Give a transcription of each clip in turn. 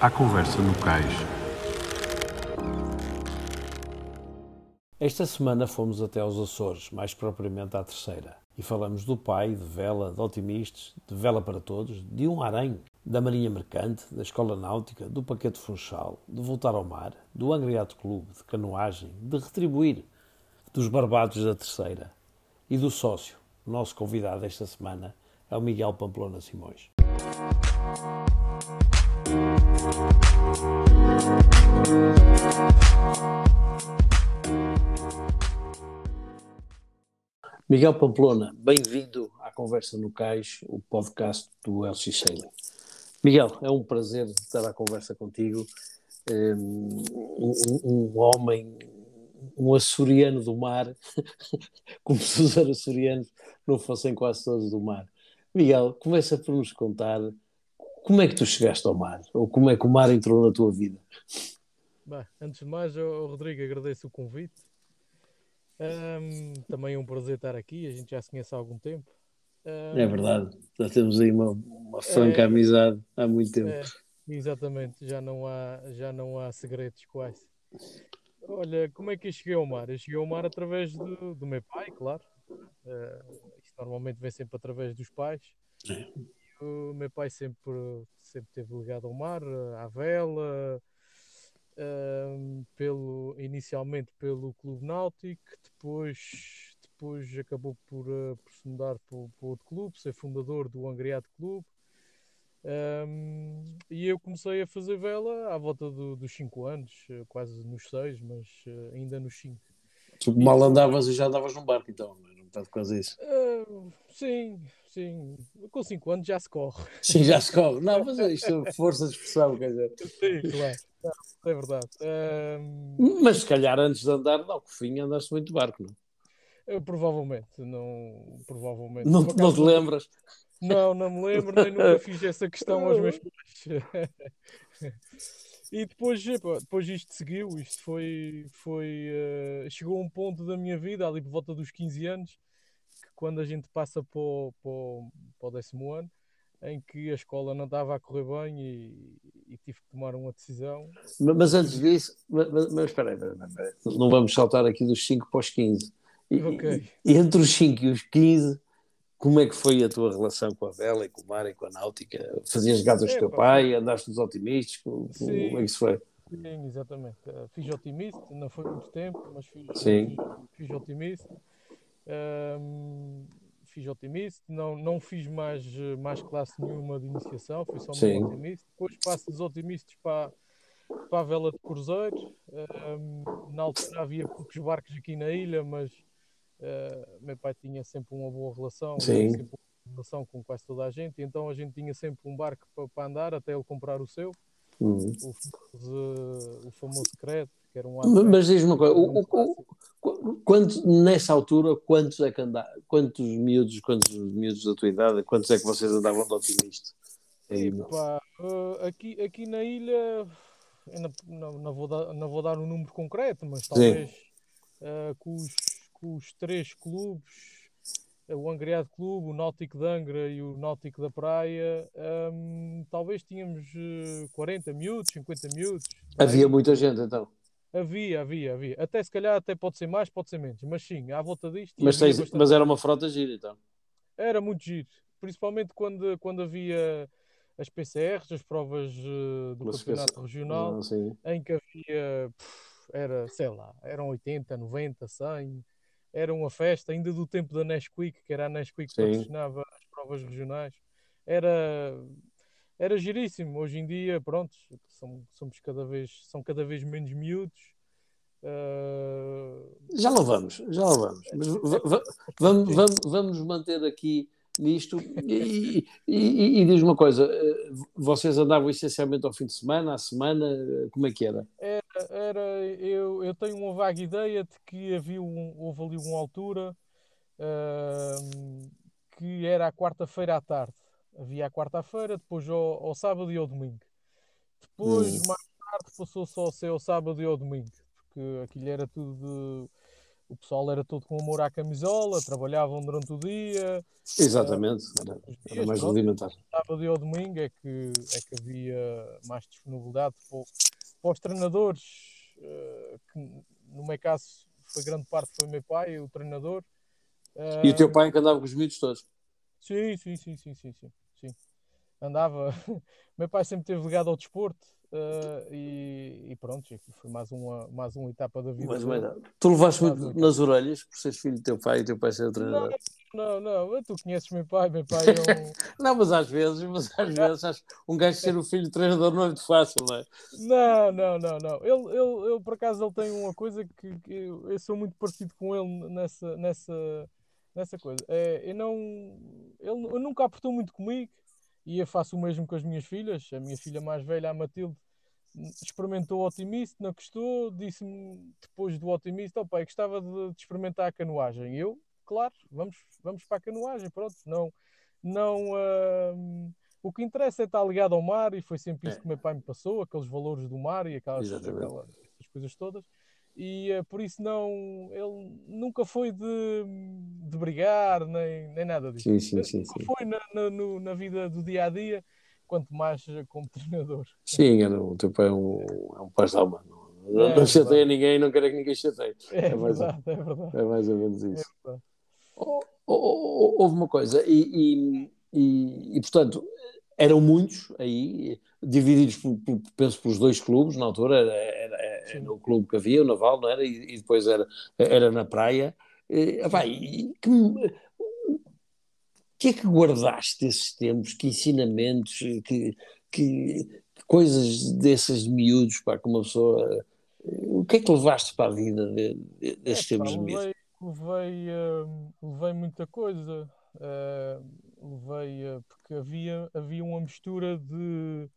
À conversa no cais. Esta semana fomos até aos Açores, mais propriamente à terceira, e falamos do pai, de vela, de otimistas, de vela para todos, de um harém, da Marinha Mercante, da Escola Náutica, do Paquete Funchal, de voltar ao mar, do Angriato Clube, de canoagem, de retribuir, dos barbados da terceira e do sócio. Nosso convidado esta semana é o Miguel Pamplona Simões. Miguel Pamplona, bem-vindo à Conversa no Cais, o podcast do LX Sailing. Miguel, é um prazer estar à conversa contigo. Um, um, um homem, um açoriano do mar, como se os açorianos não fossem quase todos do mar. Miguel, começa por nos contar como é que tu chegaste ao mar, ou como é que o mar entrou na tua vida. Bem, antes de mais, eu, Rodrigo, agradeço o convite. Um, também é um prazer estar aqui, a gente já se conhece há algum tempo. Um, é verdade, já temos aí uma, uma franca é, amizade há muito tempo. É, exatamente, já não, há, já não há segredos quase. Olha, como é que eu cheguei ao mar? Eu cheguei ao mar através do, do meu pai, claro. Uh, isto normalmente vem sempre através dos pais. É. O meu pai sempre, sempre teve ligado ao mar, à vela, um, pelo, inicialmente pelo Clube Náutico, depois, depois acabou por, uh, por se mudar para, para outro clube, ser fundador do Angriado Clube. Um, e eu comecei a fazer vela à volta do, dos 5 anos, eh, quase nos 6, mas uh, ainda nos 5. Tu mal andavas e já andavas num barco, então, não é? está por causa disso? Uh, sim, sim. Com 5 anos já se corre. Sim, já se corre. Não, mas é isto é força de expressão, quer dizer. Sim, claro. É verdade. Mas se calhar antes de andar de Alcofinha andaste muito de barco, não? Eu, provavelmente, não. Provavelmente. Não, não te lembras? Não, não me lembro, nem nunca fiz essa questão aos meus pais. e depois, depois isto seguiu, isto foi. foi uh, chegou a um ponto da minha vida, ali por volta dos 15 anos, quando a gente passa para o, para o, para o décimo ano, em que a escola não estava a correr bem e, e tive que tomar uma decisão. Mas, antes disso, mas, mas espera aí, não vamos saltar aqui dos 5 para os 15. E, okay. entre os 5 e os 15, como é que foi a tua relação com a vela e com o mar e com a náutica? Fazias gatas do teu pai, andaste nos otimistas, como, como é que isso foi? Sim, exatamente. Uh, fiz otimista, não foi muito tempo, mas fiz, Sim. fiz, fiz otimista. Um, fiz otimista, não, não fiz mais, mais classe nenhuma de iniciação, fui só um otimista. Depois passo dos otimistas para, para a vela de cruzeiro. Um, na altura havia poucos barcos aqui na ilha, mas uh, meu pai tinha sempre uma boa relação, sempre uma relação com quase toda a gente, então a gente tinha sempre um barco para, para andar até ele comprar o seu. Uhum. O, famoso, o famoso secreto, que era um Mas diz-me uma coisa, o, o, Quanto, nessa altura, quantos é que andavam, quantos miúdos, quantos miúdos da tua idade, quantos é que vocês andavam de otimista? Epa, uh, aqui, aqui na ilha, não, não, vou dar, não vou dar um número concreto, mas talvez uh, com, os, com os três clubes, o Angriado Clube, o Náutico de Angra e o Náutico da Praia, um, talvez tínhamos 40 miúdos, 50 miúdos. Havia muita gente então. Havia, havia, havia. Até se calhar até pode ser mais, pode ser menos. Mas sim, à volta disto. Mas, tens, mas era uma frota gira então. Era muito giro. Principalmente quando, quando havia as PCRs, as provas uh, do campeonato regional, ah, em que havia, era, sei lá, eram 80, 90, 100. Era uma festa, ainda do tempo da Nesquik, que era a Nesquik que patrocinava as provas regionais. Era era giríssimo. Hoje em dia, pronto, somos cada vez, são cada vez menos miúdos. Uh... Já lá vamos, já lá vamos. Mas vamos, vamos, vamos manter aqui nisto. E, e, e, diz uma coisa: eh, vocês andavam essencialmente ao fim de semana, à semana, como é que era? Era, era eu, eu tenho uma vaga ideia de que havia um, houve ali uma altura uh, que era a quarta-feira à tarde havia a quarta-feira, depois ao, ao, sábado e ao domingo. Depois, hum. mais tarde, passou só a ser ao sábado e ao domingo, porque aquilo era tudo o pessoal era todo com amor à camisola, trabalhavam durante o dia. Exatamente, uh, era, era, mais rudimentar. Sábado e ao domingo é que, é que havia mais disponibilidade para, para os treinadores, uh, que no meu caso foi grande parte foi meu pai, o treinador. Uh, e o teu pai que andava com os miúdos todos? Sim, sim, sim, sim, sim, sim. sim. Andava. meu pai sempre teve ligado ao desporto Uh, e, e, pronto, foi mais uma, mais uma etapa da vida. Mas, tu levaste muito nas orelhas por seres filho do teu pai e teu pai ser treinador? Não, não, não, tu conheces meu pai, meu pai é um... não, mas às vezes, mas às vezes um gajo ser o filho do treinador não é muito fácil, não é? Não, não, não, não. Ele, ele, ele por acaso ele tem uma coisa que, que eu, eu, sou muito parecido com ele nessa, nessa, nessa coisa. É, eu não, ele, ele nunca apertou muito comigo e eu faço o mesmo com as minhas filhas. A minha filha mais velha, a Matilde, experimentou o otimista, não gostou, disse-me depois do otimista, oh, pai, gostava de, de, experimentar a canoagem. Eu, claro, vamos, vamos para a canoagem, pronto, não, não uh, o que interessa é estar ligado ao mar e foi sempre isso é. que meu pai me passou, aqueles valores do mar e aquelas, aquelas coisas todas e uh, por isso não ele nunca foi de, de brigar nem, nem nada disso. Sim, sim, sim, sim. Foi na, na, na, vida do dia a dia, quanto mais como treinador. Sim, era, o teu pai é um, é um de alma. Não, é, não chateia ninguém, não quer que ninguém chateie. É, é, mais, verdade, é verdade. É mais ou menos isso. É houve uma coisa, e, e, e, e portanto, eram muitos aí, divididos, por, por, penso, pelos dois clubes, na altura, era, era, era o clube que havia, o Naval, não era? E, e depois era, era na praia. E, e que, que é que guardaste desses tempos? Que ensinamentos, que, que, coisas dessas de miúdos, pá, que uma pessoa... O que é que levaste para a vida de, de, desses é, tempos de miúdos? Levei, uh, levei muita coisa. Uh, levei, uh, porque havia, havia uma mistura de,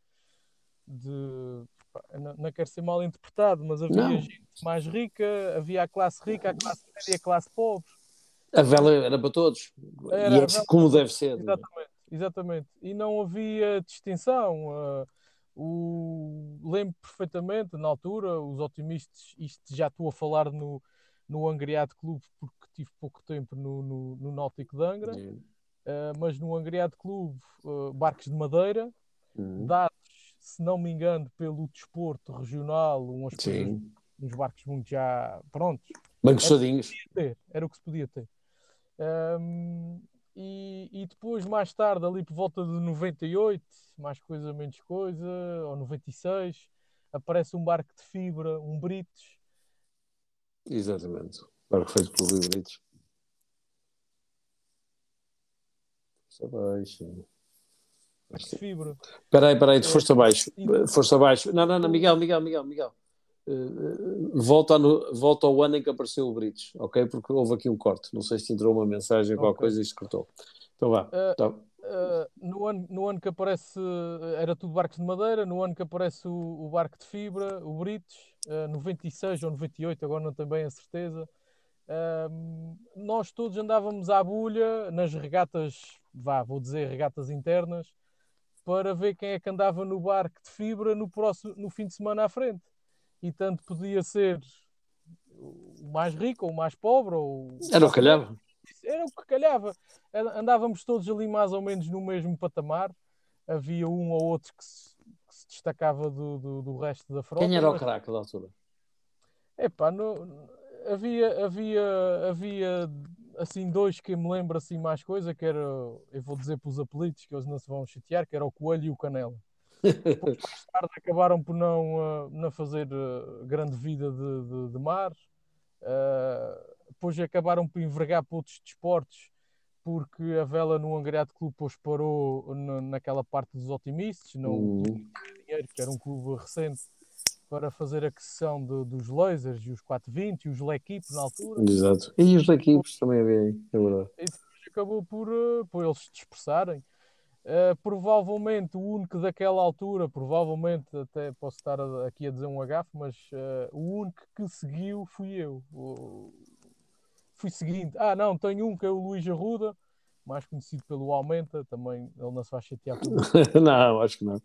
de não, não quero ser mal interpretado, mas havia não. gente mais rica, havia a classe rica, a classe média e a classe pobre. A vela era para todos. Era, e é vela... como deve ser. É? Exatamente, exatamente. E não havia distinção. Uh, o... Lembro perfeitamente, na altura, os otimistas, isto já estou a falar no, no Angriado Clube, porque tive pouco tempo no, no, no Náutico de Angra, uh, mas no Angriado Clube, uh, barcos de madeira, uhum. dados se não me engano, pelo desporto regional, umas coisas, uns barcos muito já prontos. Bem coçadinhos. Era, era o que se podia ter. Um, e, e, depois, mais tarde, ali por volta de 98, mais coisa, menos coisa, ou 96, aparece um barco de fibra, um Brites. Exatamente. Barco feito pelo Brites. Força baixa fibra. Espera aí, espera aí, força abaixo. Força abaixo. Não, não, não, Miguel, Miguel, Miguel, Miguel. Uh, volta, no, volta ao ano em que apareceu o Brits, ok? Porque houve aqui um corte. Não sei se entrou uma mensagem, okay. qualquer coisa e isto cortou. Então vá. Uh, tá. uh, no, ano, no ano que aparece, era tudo barcos de madeira. No ano que aparece o, o barco de fibra, o Brits, uh, 96 ou 98, agora não tenho bem a certeza. nós todos andávamos à bulha nas regatas, vá, vou dizer regatas internas, para ver quem é que andava no barco de fibra no, próximo, no fim de semana à frente. E tanto podia ser o mais rico ou o mais pobre. Ou... Era o que calhava. Era o que calhava. Andávamos todos ali mais ou menos no mesmo patamar. Havia um ou outro que se, que se destacava do, do, do, resto da frota. Quem era o craque da altura? Epá, no, havia, havia, havia assim dois que me lembro assim mais coisa, que era, eu vou dizer pelos apelidos que eles não se vão chatear, que era o Coelho e o Canela. Depois, mais tarde, acabaram por não, uh, não fazer uh, grande vida de, de, de mar. Uh, depois acabaram por envergar para outros desportos, porque a vela no Angriado Clube depois parou naquela parte dos otimistas, não uhum. dinheiro, que era um clube recente para fazer a aquisição de, dos lasers e os 420 e os L'Equipe na altura. Exato. E os L'Equipes também havia aí, é verdade. E depois acabou por, uh, por eles se dispersarem. Uh, provavelmente o único daquela altura, provavelmente até posso estar aqui a dizer um agafe, mas uh, o único que seguiu fui eu. O... Fui seguinte. Ah, não, tenho um que é o Luís Arruda, mais conhecido pelo Aumenta, também ele não se vai chatear Não, acho que não.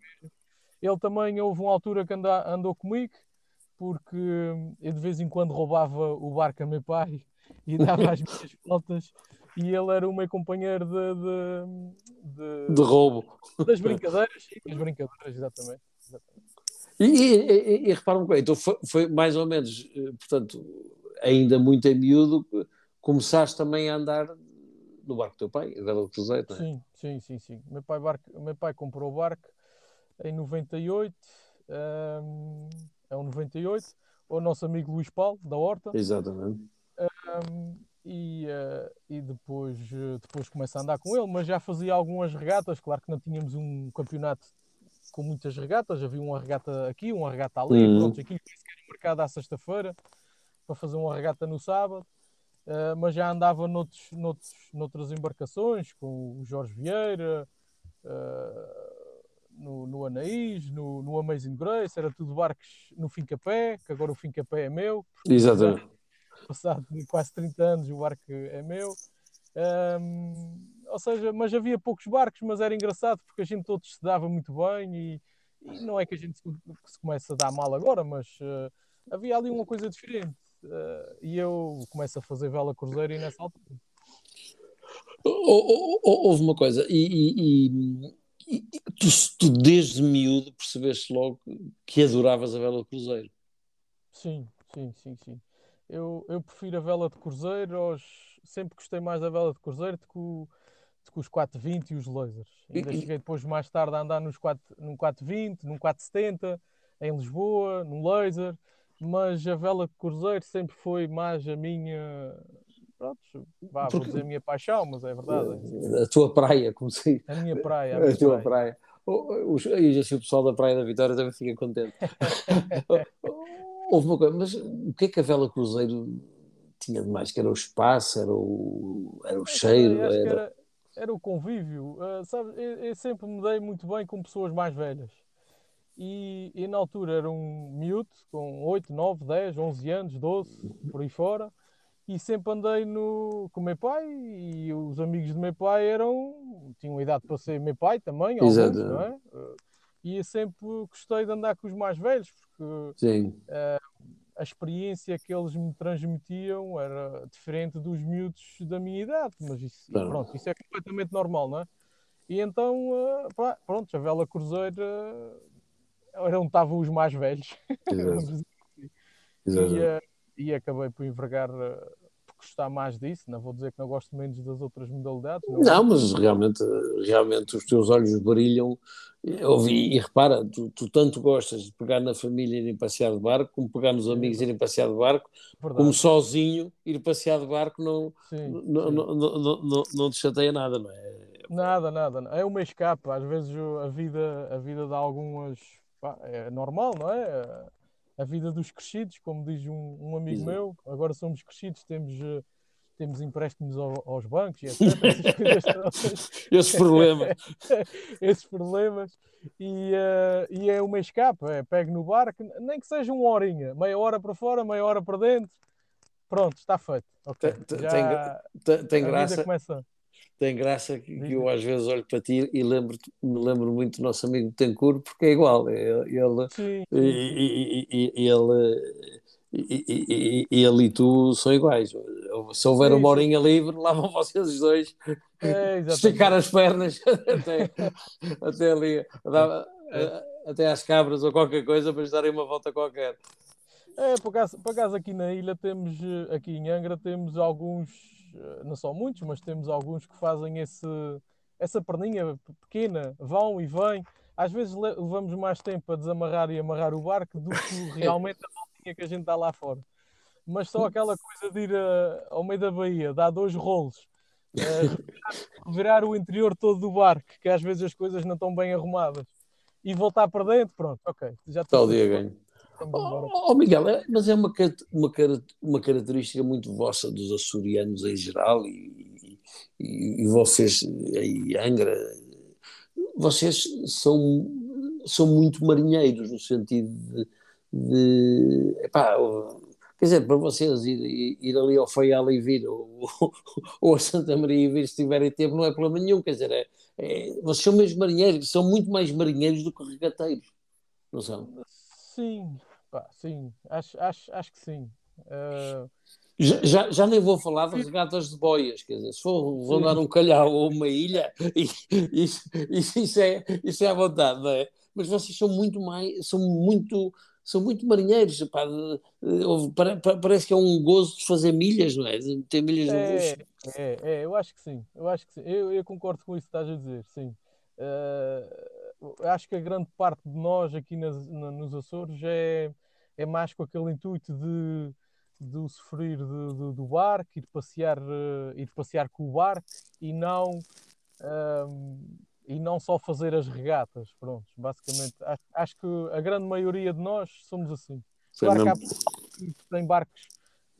Ele também houve uma altura que anda, andou comigo, porque eu de vez em quando roubava o barco a meu pai e dava as minhas voltas e ele era o meu companheiro de, de, de, de roubo. Das brincadeiras, das brincadeiras, exatamente. exatamente. E, e, e, e repara uma coisa, então foi, foi, mais ou menos, eh, portanto, ainda muito em miúdo, começaste também a andar no barco do teu pai, a Vela Cruzeiro, não é? Sim, sim, sim, sim. Meu pai, barco, meu pai comprou o barco em 98, um, é um 98, o nosso amigo Luís Paulo, da Horta. Exatamente. Um, e, uh, e depois, uh, depois começa a andar com ele, mas já fazia algumas regatas, claro que não tínhamos um campeonato com muitas regatas, havia uma regata aqui, uma regata ali, uhum. pronto, aqui era marcado à sexta-feira para fazer uma regata no sábado, uh, mas já andava noutros, noutros, noutras embarcações, com o Jorge Vieira, no, no Anaís, no, no Amazing Grace, era tudo barcos no Fincapé, que agora o Fincapé é meu. Exatamente. Passado quase 30 anos o barco é meu. Um, ou seja, mas havia poucos barcos, mas era engraçado porque a gente todos se dava muito bem e, e não é que a gente se, se começa a dar mal agora, mas uh, havia ali uma coisa diferente. Uh, e eu começo a fazer vela cruzeiro e nessa altura. Houve uma coisa, e, e, e tu, tu, desde miúdo percebeste logo que adoravas a vela cruzeiro. Sim, sim, sim, sim. Eu, eu prefiro a vela de cruzeiro aos... sempre gostei mais da vela de cruzeiro do que, o, do que os 420 e os lasers. Ainda e, cheguei depois mais tarde a andar nos 4, num 420, num 470, em Lisboa, num laser, mas a vela de cruzeiro sempre foi mais a minha pronto, vá, Porque... vou dizer a minha paixão, mas é verdade. A tua praia, como se A minha praia. A, minha a tua praia. praia. E assim o pessoal da Praia da Vitória também fica contente. Houve uma coisa, mas o que é que a vela cruzeiro tinha de mais? Que era o espaço, era o, era o cheiro? Era... era... era... o convívio. Uh, sabe, eu, eu, sempre me dei muito bem com pessoas mais velhas. E, e na altura era um miúdo com 8, 9, 10, 11 anos, 12, por aí fora e sempre andei no, com o meu pai e os amigos do meu pai eram tinham idade para ser meu pai também, alguns, não é? E eu sempre gostei de andar com os mais velhos porque uh, a experiência que eles me transmitiam era diferente dos miúdos da minha idade, mas isso, claro. pronto, isso é completamente normal, não é? E então, uh, pronto, a vela cruzeira era onde estavam os mais velhos. Exato. e, uh, e acabei por envergar uh, por gostar mais disso. Não vou dizer que não gosto menos das outras modalidades. Não, não mas realmente, realmente os teus olhos brilham. Ouvi, e repara, tu, tu, tanto gostas de pegar na família e ir passear de barco, como pegar nos amigos e irem passear de barco, Verdade. como sozinho ir passear de barco não, sim, não, sim. Não, não, não, não, te chateia nada, não é? Nada, nada. É uma escape. Às vezes a vida, a vida dá algumas. Pá, é normal, não é? A vida dos crescidos, como diz um, um amigo Exato. meu, agora somos crescidos, temos, uh, temos empréstimos ao, aos bancos e etc. Esses problemas. Esses problemas. E, uh, e é uma escape, é, pego no barco, nem que seja uma horinha, meia hora para fora, meia hora para dentro. Pronto, está feito. Okay. Tem, tem, tem graça. Começa tem graça que, que, eu às vezes olho para ti e lembro, me lembro muito do nosso amigo Tencourt porque é igual. Ele, sim. E, e, e, ele, e, ele tu são iguais. Se houver uma horinha livre, lá vão vocês os dois é, esticar as pernas até, até ali, é. até às cabras ou qualquer coisa para darem uma volta qualquer. É, por acaso, por acaso aqui na ilha temos, aqui em Angra, temos alguns eh, não são muitos, mas temos alguns que fazem esse, essa perninha pequena, vão e vêm. Às vezes levamos mais tempo a desamarrar e amarrar o barco do que realmente a voltinha que a gente dá lá fora. Mas só aquela coisa de ir a, ao meio da Bahia, dar dois rolos, uh, virar o interior todo do barco, que às vezes as coisas não estão bem arrumadas, e voltar para dentro, pronto, ok. Já está o dia ganho. Oh, oh, Miguel, é, mas é uma, uma, uma característica muito vossa dos açorianos em geral e, e, e vocês em Angra, vocês são, são muito marinheiros no sentido de, de epá, quer dizer, para vocês ir, ir ali ao Faial e vir ou, ou a Santa Maria e vir se tiverem tempo não é problema nenhum, quer dizer, é, é, vocês são mesmo marinheiros, são muito mais marinheiros do que regateiros, não são? Sim, pá, sim, acho, acho, acho que sim. Uh, Já, já, já, nem vou falar das regatas de boias, quer dizer, se for, vou dar um calhau ou uma ilha, isso, isso, isso, é, isso é à vontade, não é? Mas vocês são muito mais, são muito, são muito marinheiros, pá, parece que é um gozo de fazer milhas, não é? De ter milhas é, no bucho. É, é, eu acho que sim, eu acho que sim, eu, eu concordo com isso que estás a dizer, sim. Uh, acho que a grande parte de nós aqui nas, na, nos Açores é, é mais com aquele intuito de de usufruir de, de, do barco, ir passear, uh, ir passear com o barco e não, um, e não só fazer as regatas. Pronto, basicamente, acho, acho, que a grande maioria de nós somos assim. Claro que há que tem barcos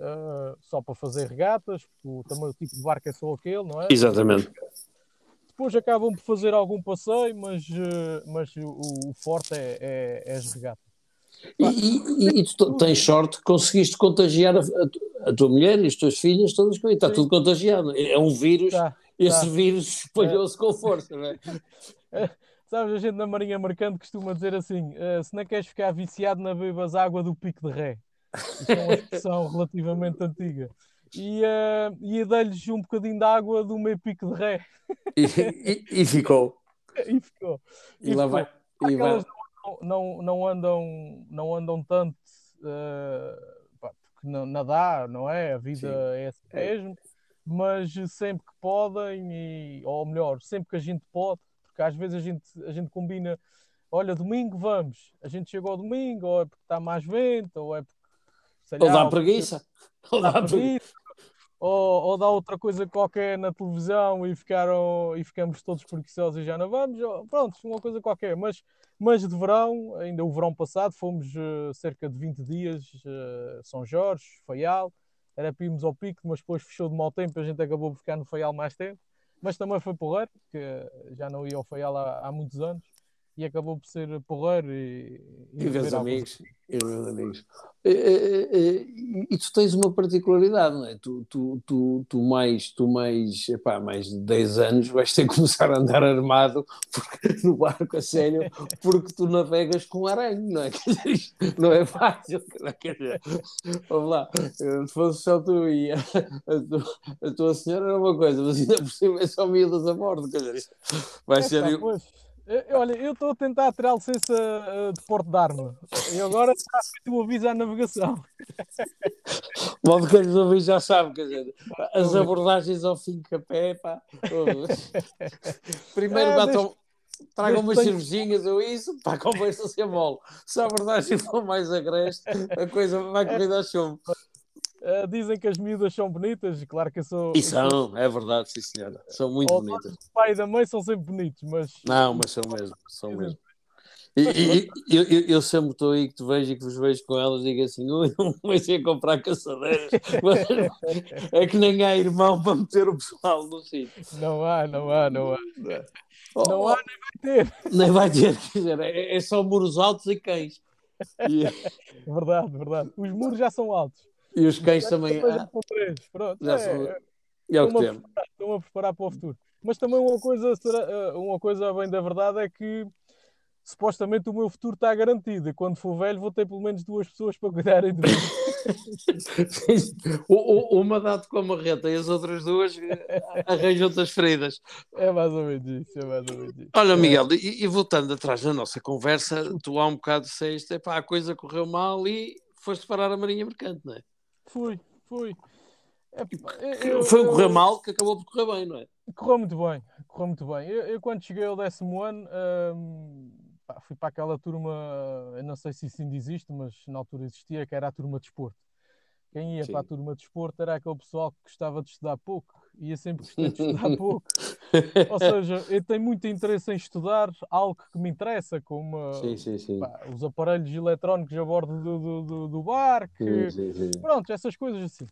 uh, só para fazer regatas, porque o, também o tipo de barco é só aquele, não é? Exatamente. Depois acabam por fazer algum passeio, mas, uh, mas o, o forte é, é, é as regatas. E, e, e, tu tens sorte que conseguiste contagiar a, a, a, tua mulher e as tuas filhas todas com está tudo contagiado. É um vírus, tá, esse tá. vírus espalhou-se é. com força, não é? Sabes, a gente na Marinha Mercante costuma dizer assim: uh, se não queres ficar viciado, na bebas água do pico de ré. Isso é uma expressão relativamente antiga. E, uh, e dei-lhes um bocadinho de água do meio pico de ré. E, e, e ficou. e ficou. E, lá vai. E vai não, não, andam, não andam tanto uh, pá, porque não, nadar, não é? A vida Sim. é assim é. mesmo, mas sempre que podem, e, ou melhor, sempre que a gente pode, porque às vezes a gente, a gente combina, olha, domingo vamos, a gente chegou ao domingo, ou é porque está mais vento, ou é porque. Sei ou lá, dá preguiça. Ou dá preguiça ou, ou dá outra coisa qualquer na televisão e, ficaram, e ficamos todos preguiçosos e já não vamos, pronto, uma coisa qualquer. Mas, mas de verão, ainda o verão passado, fomos uh, cerca de 20 dias, uh, São Jorge, Faial, era para irmos ao pico, mas depois fechou de mau tempo, a gente acabou por ficar no Faial mais tempo. Mas também foi porreiro, porque já não ia ao Faial há, há muitos anos e acabou por ser porreiro e, e, e ver amigos. E amigos. E, e, e, tu tens uma particularidade, não é? Tu, tu, tu, tu mais, tu mais, epá, mais de 10 anos vais ter que começar a andar armado porque, no barco a sério, porque tu navegas com aranho, não é? não é fácil. Quer dizer, vamos lá, se fosse só tu e a, a, tua, a tua senhora era uma coisa, mas ainda por cima é só miúdas a bordo, quer dizer, vai ser. Olha, eu estou a tentar tirar a licença uh, de porte de arma e agora está feito o aviso à navegação. Modo que os ouvintes já sabem, quer dizer, as abordagens ao fim de capé, pá. Primeiro é, batam, tragam umas tenho... cervejinhas ou isso, para a conversa se mole. Se a abordagem for mais agreste, a coisa vai correr a chumbo. Uh, dizem que as miúdas são bonitas, claro que eu sou. E são, é verdade, sim senhora. São muito bonitas. O pai e da mãe são sempre bonitos, mas. Não, mas são mesmo, são mesmo. E, e, eu, eu, eu, sempre estou aí que te vejo e que vos vejo com elas e digo assim: eu não comecei a comprar caçadeiras, é que nem há irmão para meter o pessoal no sítio. Não há, não há, não há. Oh, não há, nem vai ter. Nem vai ter, quer dizer, é, é só muros altos e cães. E... Verdade, verdade. Os muros já são altos. E os cães também. Já ah, três. Pronto. Já é, são... é, é o que temos. Estão a preparar para o futuro. Mas também uma coisa, eh, uma coisa bem da verdade é que supostamente o meu futuro está garantido. E quando for velho, vou ter pelo menos duas pessoas para cuidarem de mim. uma dá-te com a marreta e as outras duas eh, arranjam outras feridas. É mais ou menos isso, é mais ou menos isso. Olha, Miguel, e, e voltando atrás da nossa conversa, tu há um bocado disseste, pá, a coisa correu mal e foste parar a Marinha Mercante, não é? Fui, fui. É, eu, Foi um correr mal que acabou por correr bem, não é? Correu muito bem, correu muito bem. Eu, eu quando cheguei ao décimo ano, hum, pá, fui para aquela turma, eu não sei se isso ainda existe, mas na altura existia, que era a turma de esporte. Quem ia Sim. para a turma de esporte era aquele pessoal que gostava de estudar pouco, ia sempre gostar de estudar pouco. Ou seja, eu tenho muito interesse em estudar algo que me interessa, como sim, sim, sim. Pá, os aparelhos eletrónicos a bordo do, do, do, barco, pronto, essas coisas assim.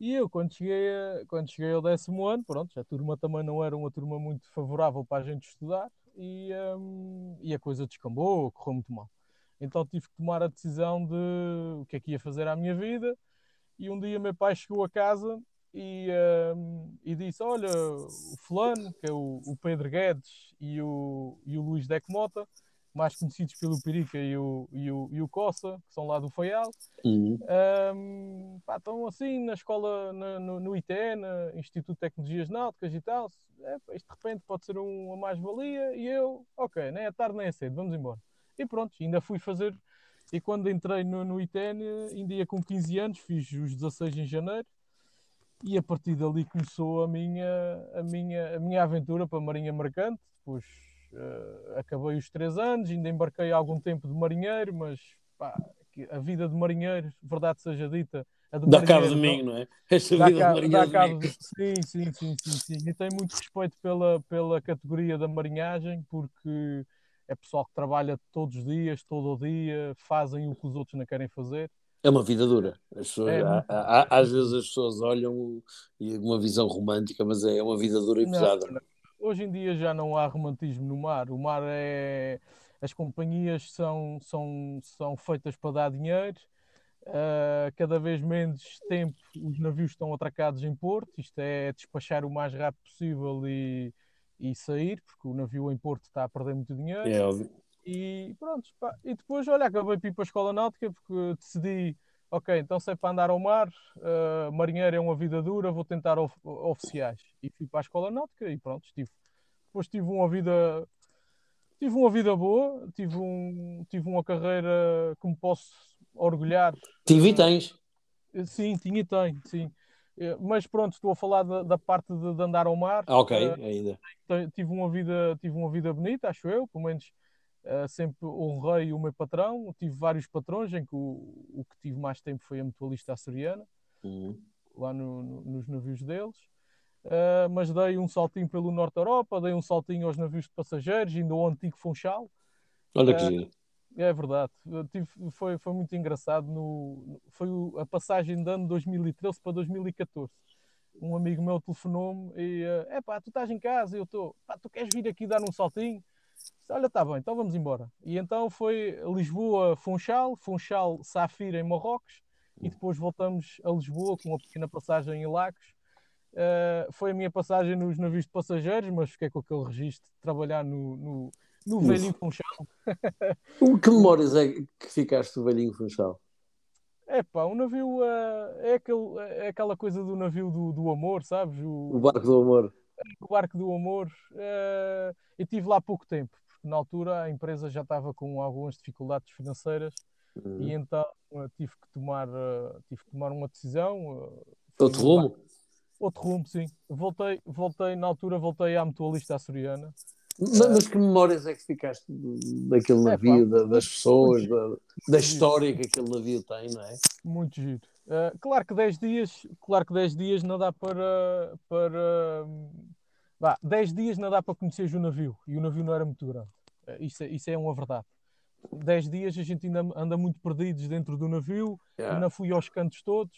E eu, quando cheguei, a, quando cheguei ao décimo ano, pronto, a turma também não era uma turma muito favorável para a gente estudar e, um, e a coisa descambou, correu muito mal. Então tive que tomar a decisão de o que é que ia fazer à minha vida. E um dia meu pai chegou a casa e, um, e disse: Olha, o Fulano, que é o, o Pedro Guedes e o, e o Luís Decmota, mais conhecidos pelo Pirica e o, e o, e o Coça, que são lá do Faial. Uhum. Um, pá, estão assim na escola, na, no, no ITE, no Instituto de Tecnologias Náuticas e tal. É, isto de repente pode ser uma mais-valia. E eu, ok, nem é tarde nem é cedo, vamos embora. E pronto, ainda fui fazer. E quando entrei no, no ITN, ainda ia com 15 anos, fiz os 16 em janeiro e a partir dali começou a minha, a minha, a minha aventura para a Marinha Mercante. Depois uh, acabei os três anos, ainda embarquei algum tempo de marinheiro, mas pá, a vida de marinheiro, verdade seja dita, a de dá cabo de mim, não é? Esta dá vida cabo, de dá cabo de... Sim, sim, sim, sim, sim. E tenho muito respeito pela, pela categoria da marinhagem, porque é pessoal que trabalha todos os dias, todo o dia, fazem o que os outros não querem fazer. É uma vida dura. As pessoas, É há- há- às vezes as pessoas olham e uma visão romântica, mas é uma vida dura e Não, pesada. não. Hoje em dia já não há romantismo no mar. O mar é. As companhias são, são, são feitas para dar dinheiro. Ah, cada vez menos tempo os navios estão atracados em porto. Isto é despachar o mais rápido possível e, e sair, porque o navio em porto está a perder muito dinheiro. É óbvio. E pronto, pá. e depois, olha, acabei por ir para a escola náutica porque decidi, ok, então se é para andar ao mar, uh, marinheiro é uma vida dura, vou tentar of- oficiais. E fui para a escola náutica e pronto, estive. Depois tive uma vida, tive uma vida boa, tive, um, tive uma carreira que me posso orgulhar. Tive e tens. Sim, tinha e tenho, sim. Eh, Mas pronto, estou a falar da, da parte de, de andar ao mar. Ah, ok, Eh, ainda. tive uma vida tive uma vida bonita acho eu pelo menos eh, sempre honrei o meu patrão tive vários patrões em que o, o que tive mais tempo foi a mutualista açoriana Uhum. lá no- no- nos navios deles Eh, mas dei um saltinho pelo Norte da Europa dei um saltinho aos navios de passageiros ainda ao antigo Funchal Olha que giro. É verdade tive- foi, foi muito engraçado no, foi a passagem de ano 2013 para 2014 um amigo meu telefonou-me e é pá, tu estás em casa eu estou, pá, tu queres vir aqui dar um saltinho? Olha, está bem, então vamos embora. E então foi Lisboa, Funchal, Funchal, Safira em Marrocos e depois voltamos a Lisboa com uma pequena passagem em Lagos. Eh, foi a minha passagem nos navios de passageiros, mas fiquei com aquele registro de trabalhar no, no, no Uf. velhinho Funchal. O Que memórias é que ficaste do velhinho Funchal? É pá, o navio eh, é, aquele, é aquela coisa do navio do, do amor, sabes? O barco do amor. o barco do amor. eh, eu tive lá pouco tempo, porque na altura a empresa já estava com algumas dificuldades financeiras Uhum. e então eh, tive que tomar, eh, tive que tomar uma decisão. Outro rumo? Outro rumo, sim. Voltei, voltei, na altura voltei à mutualista açoriana. Mas, que memórias é que ficaste daquele É, navio, da- das pessoas, da, da história que aquele navio tem, não é? Muito giro. Eh, claro que 10 dias, claro que 10 dias não dá para, para vá, 10 dias não dá para conhecer o navio e o navio não era muito grande. Eh, isso, é, isso é uma verdade. 10 dias a gente ainda anda muito perdidos dentro do navio, Yeah. ainda fui aos cantos todos,